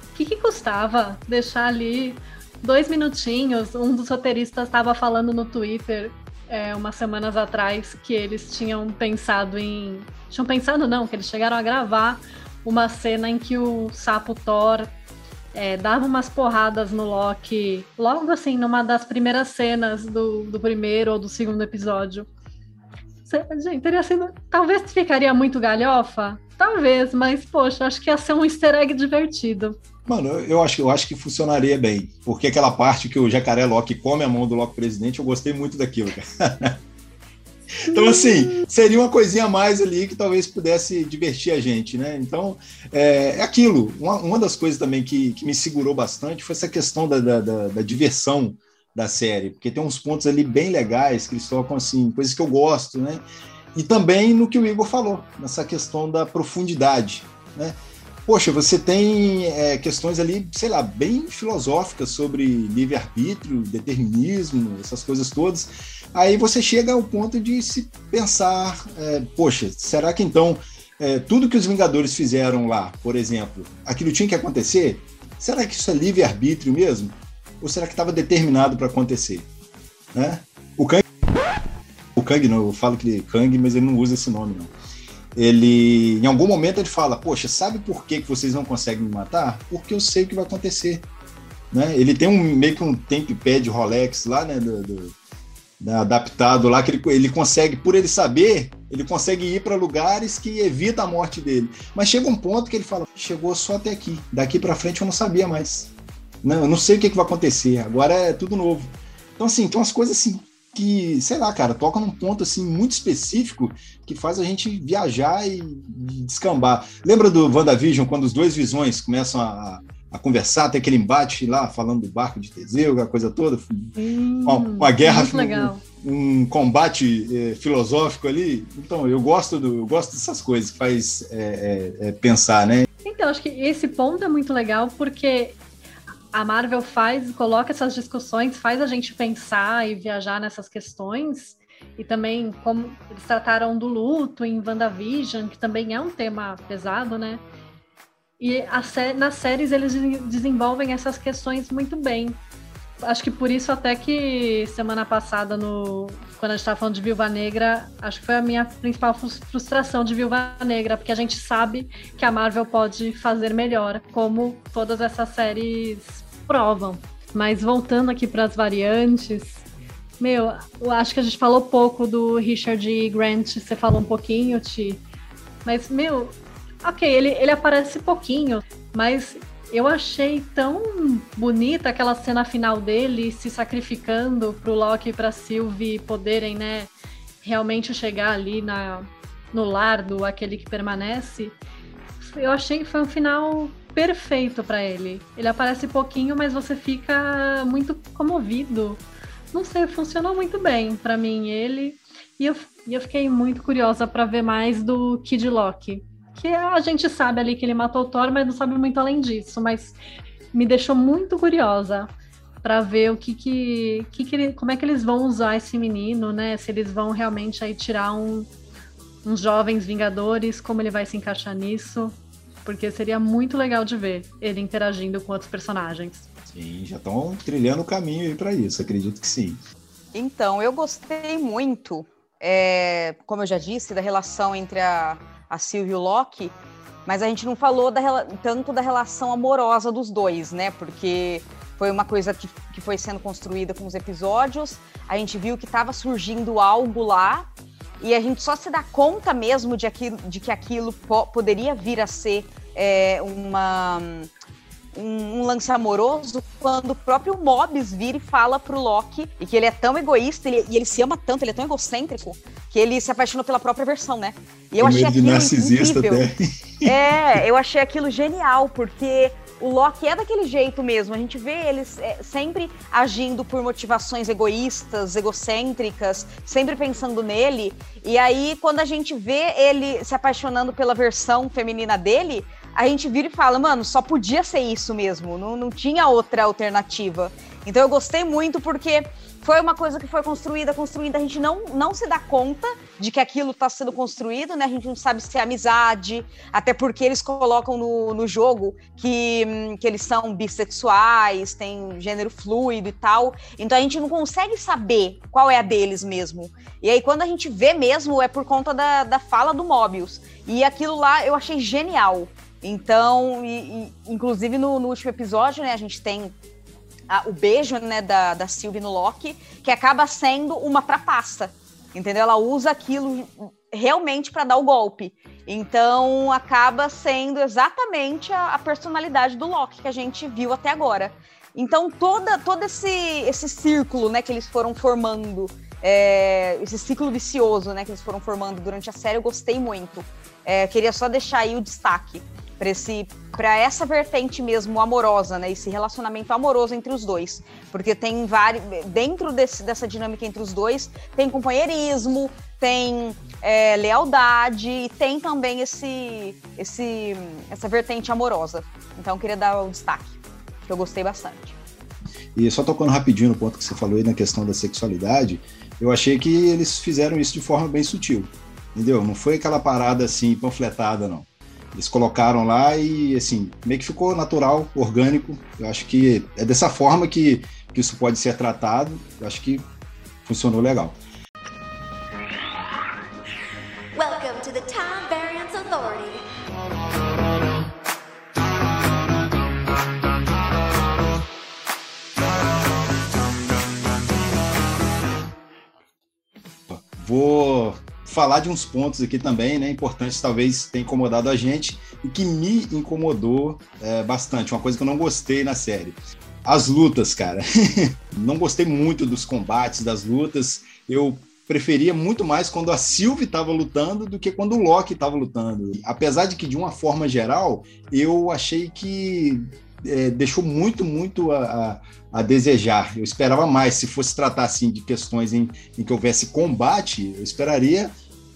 o que, que custava deixar ali dois minutinhos? Um dos roteiristas estava falando no Twitter é, umas semanas atrás que eles tinham pensado em. Tinham pensado, não, que eles chegaram a gravar uma cena em que o sapo Thor é, dava umas porradas no Loki, logo assim, numa das primeiras cenas do, do primeiro ou do segundo episódio. Gente, teria sido. Talvez ficaria muito galhofa? Talvez, mas, poxa, acho que ia ser um easter egg divertido. Mano, eu acho, eu acho que funcionaria bem. Porque aquela parte que o jacaré Loki come a mão do Loki presidente, eu gostei muito daquilo, cara. (laughs) Então, assim, seria uma coisinha a mais ali que talvez pudesse divertir a gente, né? Então, é, é aquilo. Uma, uma, das coisas também que, que me segurou bastante foi essa questão da, da, da, da, diversão da série, porque tem uns pontos ali bem legais que eles tocam, assim, coisas que eu gosto, né? E também no que o Igor falou, nessa questão da profundidade, né? Poxa, você tem é, questões ali, sei lá, bem filosóficas sobre livre-arbítrio, determinismo, essas coisas todas, Aí você chega ao ponto de se pensar, é, poxa, será que então é, tudo que os Vingadores fizeram lá, por exemplo, aquilo tinha que acontecer? Será que isso é livre-arbítrio mesmo? Ou será que estava determinado para acontecer? Né? O Kang, o Kang não, eu falo que ele Kang, mas ele não usa esse nome não. Ele, em algum momento ele fala, poxa, sabe por que, que vocês não conseguem me matar? Porque eu sei o que vai acontecer. Né? Ele tem um meio que um temp pad Rolex lá, né, do, do adaptado lá, que ele, ele consegue, por ele saber, ele consegue ir para lugares que evita a morte dele. Mas chega um ponto que ele fala: chegou só até aqui, daqui para frente eu não sabia mais. Não, eu não sei o que, que vai acontecer, agora é tudo novo. Então, assim, tem umas coisas assim que, sei lá, cara, toca num ponto assim muito específico que faz a gente viajar e, e descambar. Lembra do WandaVision, quando os dois visões começam a, a conversar, tem aquele embate lá, falando do barco de Teseu, aquela coisa toda, hum, uma, uma, guerra, um, um, combate é, filosófico ali. Então, eu gosto, do, eu gosto dessas coisas que faz é, é, é, pensar, né? Então, acho que esse ponto é muito legal, porque a Marvel faz, coloca essas discussões, faz a gente pensar e viajar nessas questões, e também como eles trataram do luto em WandaVision, que também é um tema pesado, né? E nas séries eles desenvolvem essas questões muito bem. acho que por isso até que semana passada, no, quando a gente estava falando de Viúva Negra, acho que foi a minha principal frustração de Viúva Negra, porque a gente sabe que a Marvel pode fazer melhor, como todas essas séries provam. Mas voltando aqui para as variantes, meu, eu acho que a gente falou pouco do Richard Grant, você falou um pouquinho, Ti. Mas, meu, ok, ele, ele aparece pouquinho, mas eu achei tão bonita aquela cena final dele se sacrificando pro Loki e pra Sylvie poderem, né, realmente chegar ali na, no lar do aquele que permanece. Eu achei que foi um final perfeito para ele. Ele aparece pouquinho, mas você fica muito comovido. Não sei, funcionou muito bem para mim ele. E eu, e eu fiquei muito curiosa para ver mais do Kid Loki que a gente sabe ali que ele matou o Thor, mas não sabe muito além disso. Mas me deixou muito curiosa para ver o que que, que, que ele, como é que eles vão usar esse menino, né? Se eles vão realmente aí tirar um, uns jovens Vingadores, como ele vai se encaixar nisso, porque seria muito legal de ver ele interagindo com outros personagens. Sim, já estão trilhando o caminho aí para isso, acredito que sim. Então, eu gostei muito, é, como eu já disse, da relação entre a a Sylvie e o Loki, mas a gente não falou da, tanto da relação amorosa dos dois, né? Porque foi uma coisa que, que foi sendo construída com os episódios, a gente viu que estava surgindo algo lá, e a gente só se dá conta mesmo de, aquilo, de que aquilo po poderia vir a ser é, uma um, um, lance amoroso quando o próprio Mobius vira e fala pro Loki e que ele é tão egoísta ele, e ele se ama tanto, ele é tão egocêntrico que ele se apaixonou pela própria versão, né? E eu achei aquilo incrível. Até. É, eu achei aquilo genial porque o Loki é daquele jeito mesmo. A gente vê eles é, sempre agindo por motivações egoístas, egocêntricas, sempre pensando nele. E aí, quando a gente vê ele se apaixonando pela versão feminina dele, a gente vira e fala, mano, só podia ser isso mesmo, não, não tinha outra alternativa. Então eu gostei muito porque foi uma coisa que foi construída, construída, a gente não, não se dá conta de que aquilo está sendo construído, né? A gente não sabe se é amizade, até porque eles colocam no, no jogo que, hum, que eles são bissexuais, têm gênero fluido e tal. Então a gente não consegue saber qual é a deles mesmo. E aí, quando a gente vê mesmo, é por conta da, da fala do Mobius. E aquilo lá eu achei genial. Então, e, e, inclusive no, no, último episódio, né, a gente tem a, o beijo né, da, da Sylvie no Loki, que acaba sendo uma trapaça. Entendeu? Ela usa aquilo realmente para dar o golpe. Então acaba sendo exatamente a, a, personalidade do Loki que a gente viu até agora. Então toda, todo esse, esse círculo né, que eles foram formando, é, esse ciclo vicioso né, que eles foram formando durante a série, eu gostei muito. É, queria só deixar aí o destaque para esse para essa vertente mesmo amorosa, né? Esse relacionamento amoroso entre os dois, porque tem vários dentro desse, dessa dinâmica entre os dois tem companheirismo, tem é, lealdade e tem também esse esse essa vertente amorosa. Então eu queria dar o destaque, que eu gostei bastante. E só tocando rapidinho no ponto que você falou aí na questão da sexualidade, eu achei que eles fizeram isso de forma bem sutil, entendeu? Não foi aquela parada assim panfletada não eles colocaram lá e, assim, meio que ficou natural, orgânico. Eu acho que é dessa forma que, que isso pode ser tratado. Eu acho que funcionou legal. Welcome to the Time Variance Authority. Vou falar de uns pontos aqui também, né, importantes, talvez tenha incomodado a gente e que me incomodou é, bastante, uma coisa que eu não gostei na série. As lutas, cara. (laughs) não gostei muito dos combates, das lutas. Eu preferia muito mais quando a Sylvie estava lutando do que quando o Loki estava lutando. Apesar de que, de uma forma geral, eu achei que é, deixou muito, muito a, a, a, desejar. Eu esperava mais. Se fosse tratar assim de questões em, em que houvesse combate, eu esperaria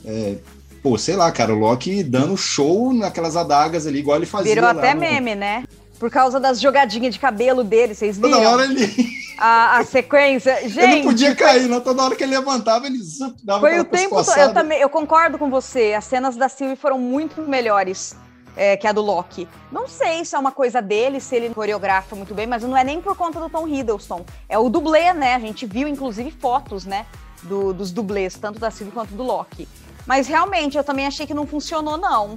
é, pô, sei lá, cara, o Loki dando show naquelas adagas ali, igual ele fazia. Virou até no... meme, né? Por causa das jogadinhas de cabelo dele, vocês viram? Toda hora ele. A, a sequência. Gente. (laughs) Ele não podia cair, não. Toda hora que ele levantava, ele dava Foi o tempo todo. Eu também, eu concordo com você. As cenas da Sylvie foram muito melhores. É, que é a do Loki. Não sei se é uma coisa dele, se ele coreografa muito bem, mas não é nem por conta do Tom Hiddleston. É o dublê, né? A gente viu, inclusive, fotos, né? Do, dos dublês, tanto da Sylvie quanto do Loki. Mas realmente, eu também achei que não funcionou, não.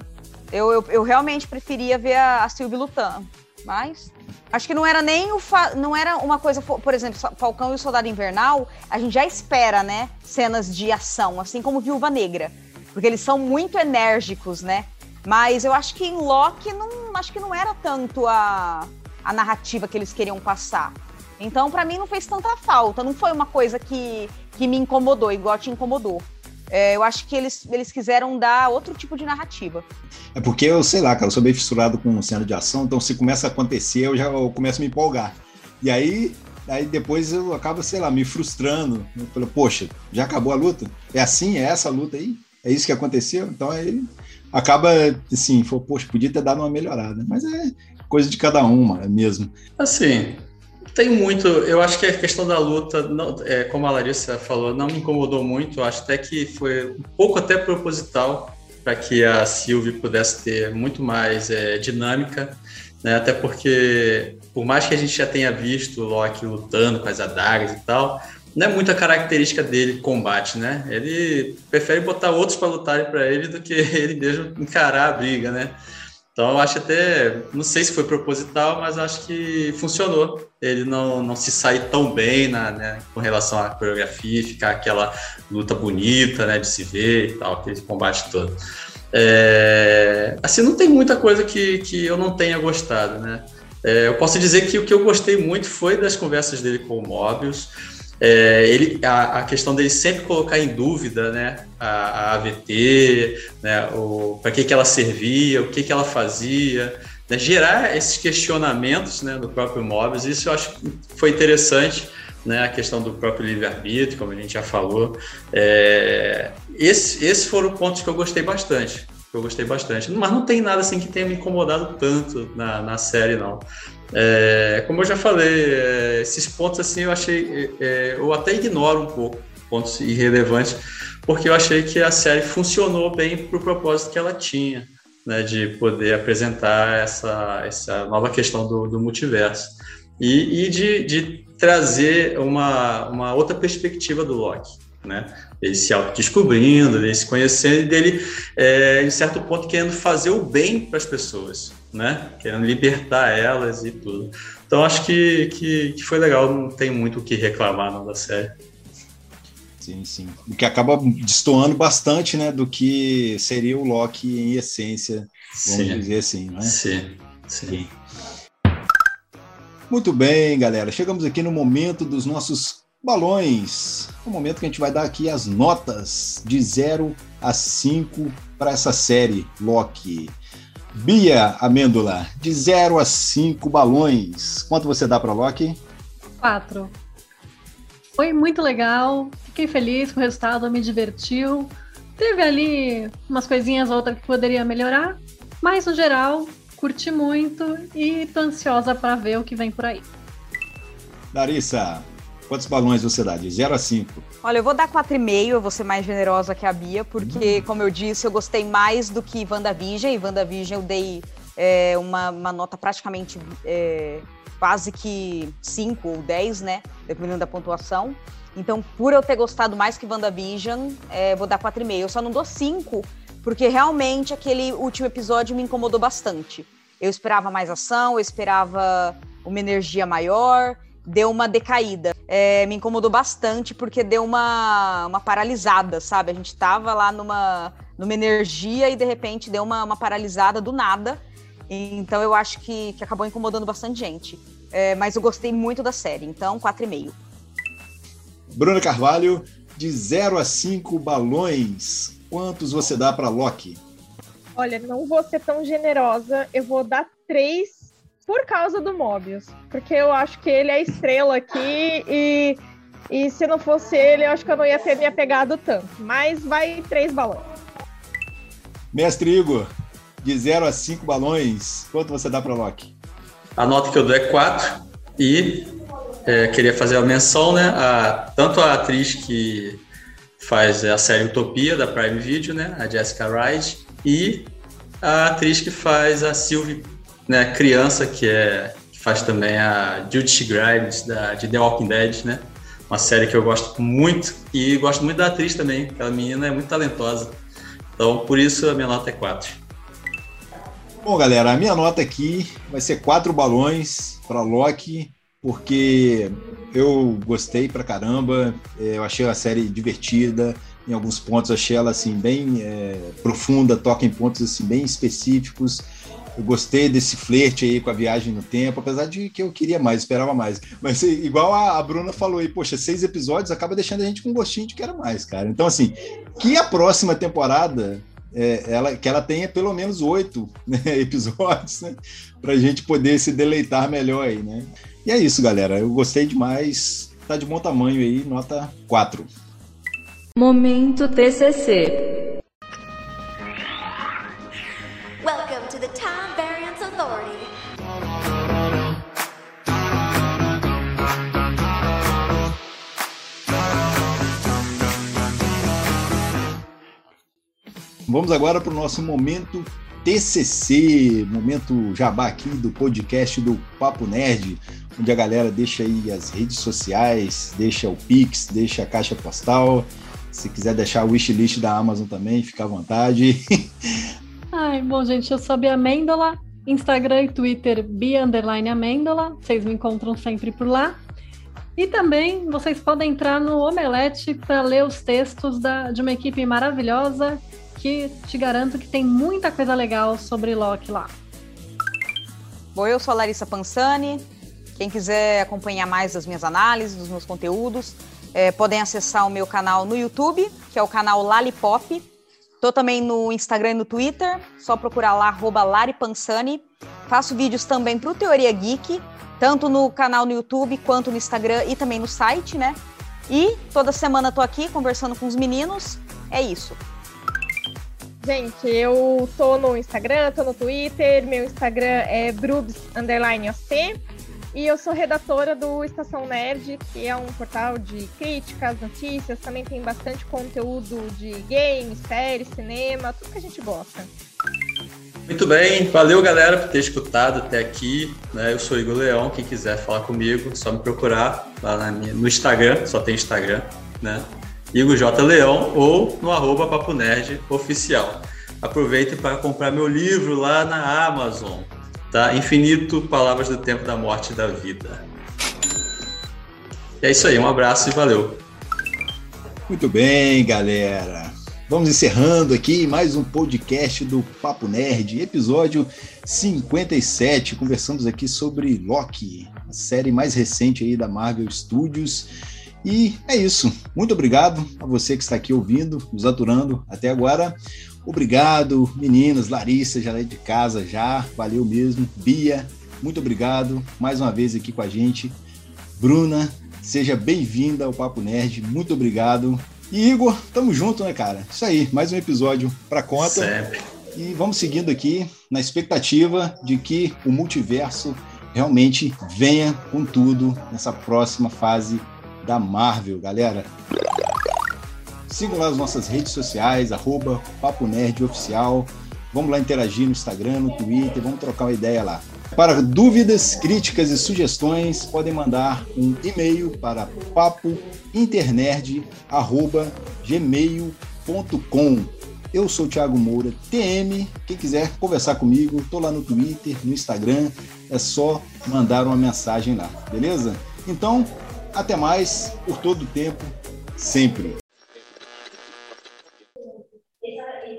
Eu, eu, eu realmente preferia ver a, a Sylvie lutando. Mas acho que não era nem o fa... não era uma coisa, por exemplo, Falcão e o Soldado Invernal, a gente já espera, né, cenas de ação, assim como Viúva Negra, porque eles são muito enérgicos, né? Mas eu acho que em Loki não, acho que não era tanto a, a narrativa que eles queriam passar. Então, para mim não fez tanta falta, não foi uma coisa que, que me incomodou, igual te incomodou. É, eu acho que eles, eles quiseram dar outro tipo de narrativa. É porque eu, sei lá, cara, eu sou bem fissurado com cena de ação, então se começa a acontecer, eu já eu começo a me empolgar. E aí, aí depois eu acabo, sei lá, me frustrando. Eu falo, poxa, já acabou a luta? É assim? É essa a luta aí? É isso que aconteceu? Então aí acaba, assim, foi, poxa, podia ter dado uma melhorada. Mas é coisa de cada uma, é mesmo. Assim, tem muito. Eu acho que a questão da luta, não, é, como a Larissa falou, não me incomodou muito. Acho até que foi um pouco até proposital para que a Sylvie pudesse ter muito mais é, dinâmica, né? Até porque, por mais que a gente já tenha visto o Loki lutando com as adagas e tal, não é muita característica dele combate, né? Ele prefere botar outros para lutarem para ele do que (laughs) ele mesmo encarar a briga, né? Então, acho até, não sei se foi proposital, mas acho que funcionou. Ele não, não se sair tão bem na, né, com relação à coreografia, ficar aquela luta bonita, né, de se ver e tal, aquele combate todo. É, assim, não tem muita coisa que, que eu não tenha gostado, né? É, eu posso dizer que o que eu gostei muito foi das conversas dele com o Mobius. É, ele, a, a, questão dele sempre colocar em dúvida né, a, a AVT, né, para que, que ela servia, o que, que ela fazia, né, gerar esses questionamentos né, do próprio Mobius, isso eu acho que foi interessante, né, a questão do próprio livre-arbítrio, como a gente já falou. É, esse, esses foram pontos que eu gostei bastante eu gostei bastante. Mas não tem nada assim que tenha me incomodado tanto na, na série, não. É, como eu já falei, é, esses pontos assim eu achei, é, é, eu até ignoro um pouco pontos irrelevantes, porque eu achei que a série funcionou bem para o propósito que ela tinha, né, de poder apresentar essa, essa nova questão do, do multiverso e, e de, de, trazer uma, uma outra perspectiva do Loki, né? Ele se autodescobrindo, ele se conhecendo e dele, é, em certo ponto, querendo fazer o bem para as pessoas né? Querendo libertar elas e tudo. Então acho que, que, que foi legal, não tem muito o que reclamar não, da série. Sim, sim. O que acaba destoando bastante, né, do que seria o Loki em essência, vamos sim. dizer assim, né? Sim, sim. sim. Muito bem, galera. Chegamos aqui no momento dos nossos balões. O momento que a gente vai dar aqui as notas de 0 a 5 para essa série Loki. Bia Amêndola, de 0 a 5 balões. Quanto você dá para Loki? 4. Foi muito legal, fiquei feliz com o resultado, me divertiu. Teve ali umas coisinhas outras que poderia melhorar, mas no geral, curti muito e tô ansiosa para ver o que vem por aí. Larissa, Quantos balões você dá? De 0 a 5? Olha, eu vou dar 4,5, eu vou ser mais generosa que a Bia, porque, uhum. como eu disse, eu gostei mais do que WandaVision, e WandaVision eu dei é, uma, uma, nota praticamente é, quase que 5 ou 10, né? Dependendo da pontuação. Então, por eu ter gostado mais que WandaVision, é, vou dar 4,5. Eu só não dou 5, porque realmente aquele último episódio me incomodou bastante. Eu esperava mais ação, eu esperava uma energia maior, deu uma decaída. É, me incomodou bastante porque deu uma, uma paralisada, sabe? A gente tava lá numa, numa energia e de repente deu uma, uma paralisada do nada. Então eu acho que, que acabou incomodando bastante gente. É, mas eu gostei muito da série, então 4,5. Bruna Carvalho, de 0 a 5 balões, quantos você dá para Loki? Olha, não vou ser tão generosa, eu vou dar 3 por causa do Mobius. Porque eu acho que ele é estrela aqui e, e se não fosse ele, eu acho que eu não ia ter me apegado tanto. Mas vai três balões. Mestre Igor, de 0 a 5 balões, quanto você dá para Loki? A nota que eu dou é 4 e é, queria fazer a menção, né? A, tanto a atriz que faz a série Utopia da Prime Video, né? A Jessica Wright, e a atriz que faz a Sylvie, né, criança, que é que faz também a Judith Grimes da de The Walking Dead, né? Uma série que eu gosto muito e gosto muito da atriz também. Aquela menina é muito talentosa. Então, por isso a minha nota é 4. Bom, galera, a minha nota aqui vai ser quatro balões para Loki, porque eu gostei pra caramba, é, eu achei a série divertida, em alguns pontos achei ela assim bem é, profunda, toca em pontos assim bem específicos. Eu gostei desse flerte aí com a viagem no tempo, apesar de que eu queria mais, esperava mais. Mas igual a, Bruna falou aí, poxa, seis episódios acaba deixando a gente com gostinho de que era mais, cara. Então, assim, que a próxima temporada é, ela, que ela tenha pelo menos oito né, (laughs) episódios, né? Para a gente poder se deleitar melhor aí, né? E é isso, galera. Eu gostei demais. Tá de bom tamanho aí, nota 4. Momento TCC. Vamos agora para o nosso momento TCC, momento jabá aqui do podcast do Papo Nerd, onde a galera deixa aí as redes sociais, deixa o Pix, deixa a caixa postal. Se quiser deixar o wishlist da Amazon também, fica à vontade. (laughs) Ai, bom, gente, eu sou a Bia Amêndola, Instagram e Twitter Underline Amêndola, vocês me encontram sempre por lá. E também vocês podem entrar no Omelete para ler os textos da, de uma equipe maravilhosa que te garanto que tem muita coisa legal sobre Loki lá. Bom, eu sou a Larissa Pansani. Quem quiser acompanhar mais das minhas análises, dos meus conteúdos, é, podem acessar o meu canal no YouTube, que é o canal Lalipop. Estou também no Instagram e no Twitter, só procurar lá, arroba Laripansani. Faço vídeos também para o Teoria Geek, tanto no canal no YouTube quanto no Instagram e também no site, né? E toda semana estou aqui conversando com os meninos. É isso. Gente, eu tô no Instagram, tô no Twitter, meu Instagram é brubs underline OC, e eu sou redatora do Estação Nerd, que é um portal de críticas, notícias, também tem bastante conteúdo de games, séries, cinema, tudo que a gente gosta. Muito bem, valeu galera por ter escutado até aqui. Né? Eu sou Igor Leão, quem quiser falar comigo, só me procurar lá minha, no Instagram, só tem Instagram, né? Igor J. Leão ou no arroba Papo Nerd Oficial. Aproveitem para comprar meu livro lá na Amazon, tá? Infinito Palavras do Tempo da Morte e da Vida. É isso aí, um abraço e valeu. Muito bem, galera. Vamos encerrando aqui mais um podcast do Papo Nerd, episódio 57. Conversamos aqui sobre Loki, a série mais recente aí da Marvel Studios. E é isso. Muito obrigado a você que está aqui ouvindo, nos aturando até agora. Obrigado, meninas, Larissa, já é de casa já, valeu mesmo. Bia, muito obrigado mais uma vez aqui com a gente. Bruna, seja bem-vinda ao Papo Nerd, muito obrigado. E Igor, tamo junto, né, cara? Isso aí, mais um episódio para conta. Sempre. E vamos seguindo aqui na expectativa de que o multiverso realmente venha com tudo nessa próxima fase da Marvel, galera. Sigam lá as nossas redes sociais, arroba Papo Nerd Oficial. Vamos lá interagir no Instagram, no Twitter, vamos trocar uma ideia lá. Para dúvidas, críticas e sugestões, podem mandar um e-mail para papointernerd.gmail.com. Eu sou o Thiago Moura, TM. Quem quiser conversar comigo, estou lá no Twitter, no Instagram, é só mandar uma mensagem lá, beleza? Então, até mais, por todo o tempo, sempre.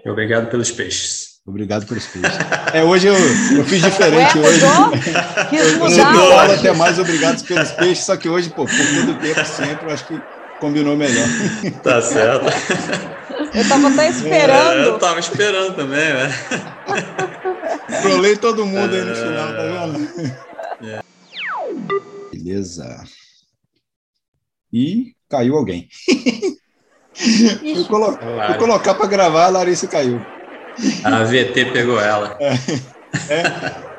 Obrigado pelos peixes. Obrigado pelos peixes. É, hoje eu, eu fiz diferente Ué, hoje. (laughs) Quis Eu mudar. não falo até mais obrigado pelos peixes, só que hoje, pô, por todo o tempo sempre, eu acho que combinou melhor. Tá certo. (laughs) Eu tava até É, esperando. eu tava esperando também, né? Trolei todo mundo aí no final, tá vendo? Beleza. E caiu alguém. (laughs) Fui, colo- colocar para gravar, a Larissa caiu. A VT pegou ela.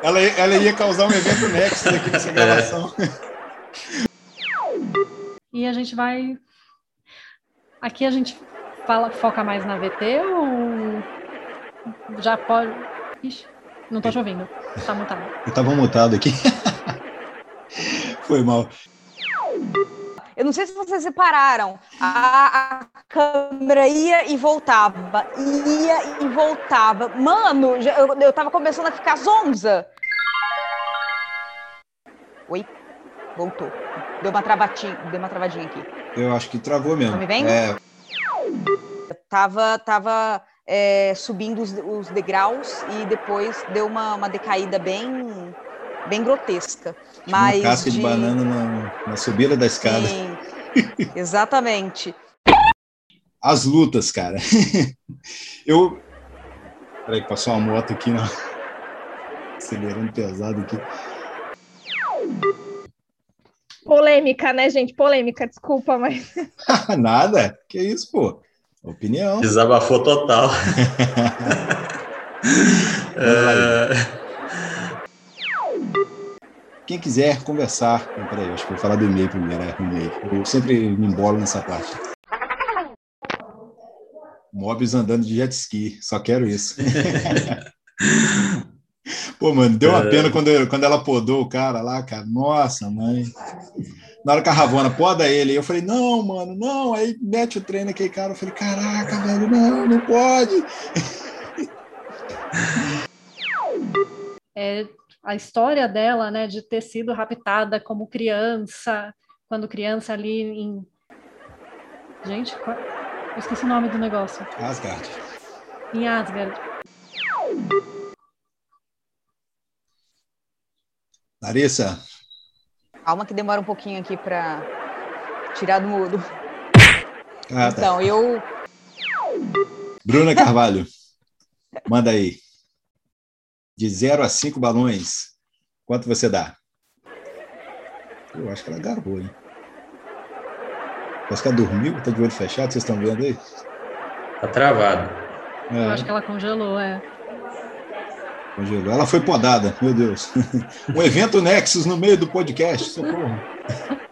Ela, ela ia causar um evento Nexus aqui nessa gravação. E a gente vai. Aqui a gente fala, foca mais na VT ou já pode. Ixi, não tô te ouvindo. Tá mutado. Eu tava mutado aqui. (laughs) Foi mal. Eu não sei se vocês separaram. A, a câmera ia e voltava, ia e voltava. Mano, eu, eu tava começando a ficar zonza. Oi? Voltou. Deu uma travadinha, deu uma travadinha aqui. Eu acho que travou mesmo. Tá me vendo? É, Tava, tava é, subindo os, os degraus e depois deu uma, uma decaída bem, bem grotesca. Mas uma casca de, banana na, na subida da escada. Sim, (laughs) exatamente. As lutas, cara. (laughs) Eu. Peraí, que passou uma moto aqui, ó. (laughs) Acelerando pesado aqui. Polêmica, né, gente? Polêmica, desculpa, mas. Nada. Que isso, pô? Opinião. Desabafou total. É, Quem quiser conversar. Peraí, acho que vou falar do e-mail primeiro. É, o e-mail. Eu sempre me embolo nessa parte. Mobs andando de jet ski. Só quero isso. (laughs) Pô, mano, deu uma É. pena quando, eu- quando ela podou o cara lá, cara. Nossa, mãe. Na hora que a Ravona poda ele, eu falei, não, mano, não. Aí mete o trem naquele cara. Eu falei, caraca, velho, não, não pode. É, a história dela, né, de ter sido raptada como criança, quando criança ali em. Gente, qual- eu esqueci o nome do negócio. Asgard. Em Asgard. Larissa, Calma que demora um pouquinho aqui para tirar do mudo. ah, tá. Então, eu Bruna Carvalho, manda aí. De 0 a 5 balões, quanto você dá? Eu acho que ela agarrou, hein? Parece que ela dormiu, tá de olho fechado, vocês estão vendo aí? tá travado. Eu É, acho que ela congelou, é. congelou. Ela foi podada, meu Deus. (laughs) Um evento Nexus no meio do podcast, socorro. (laughs)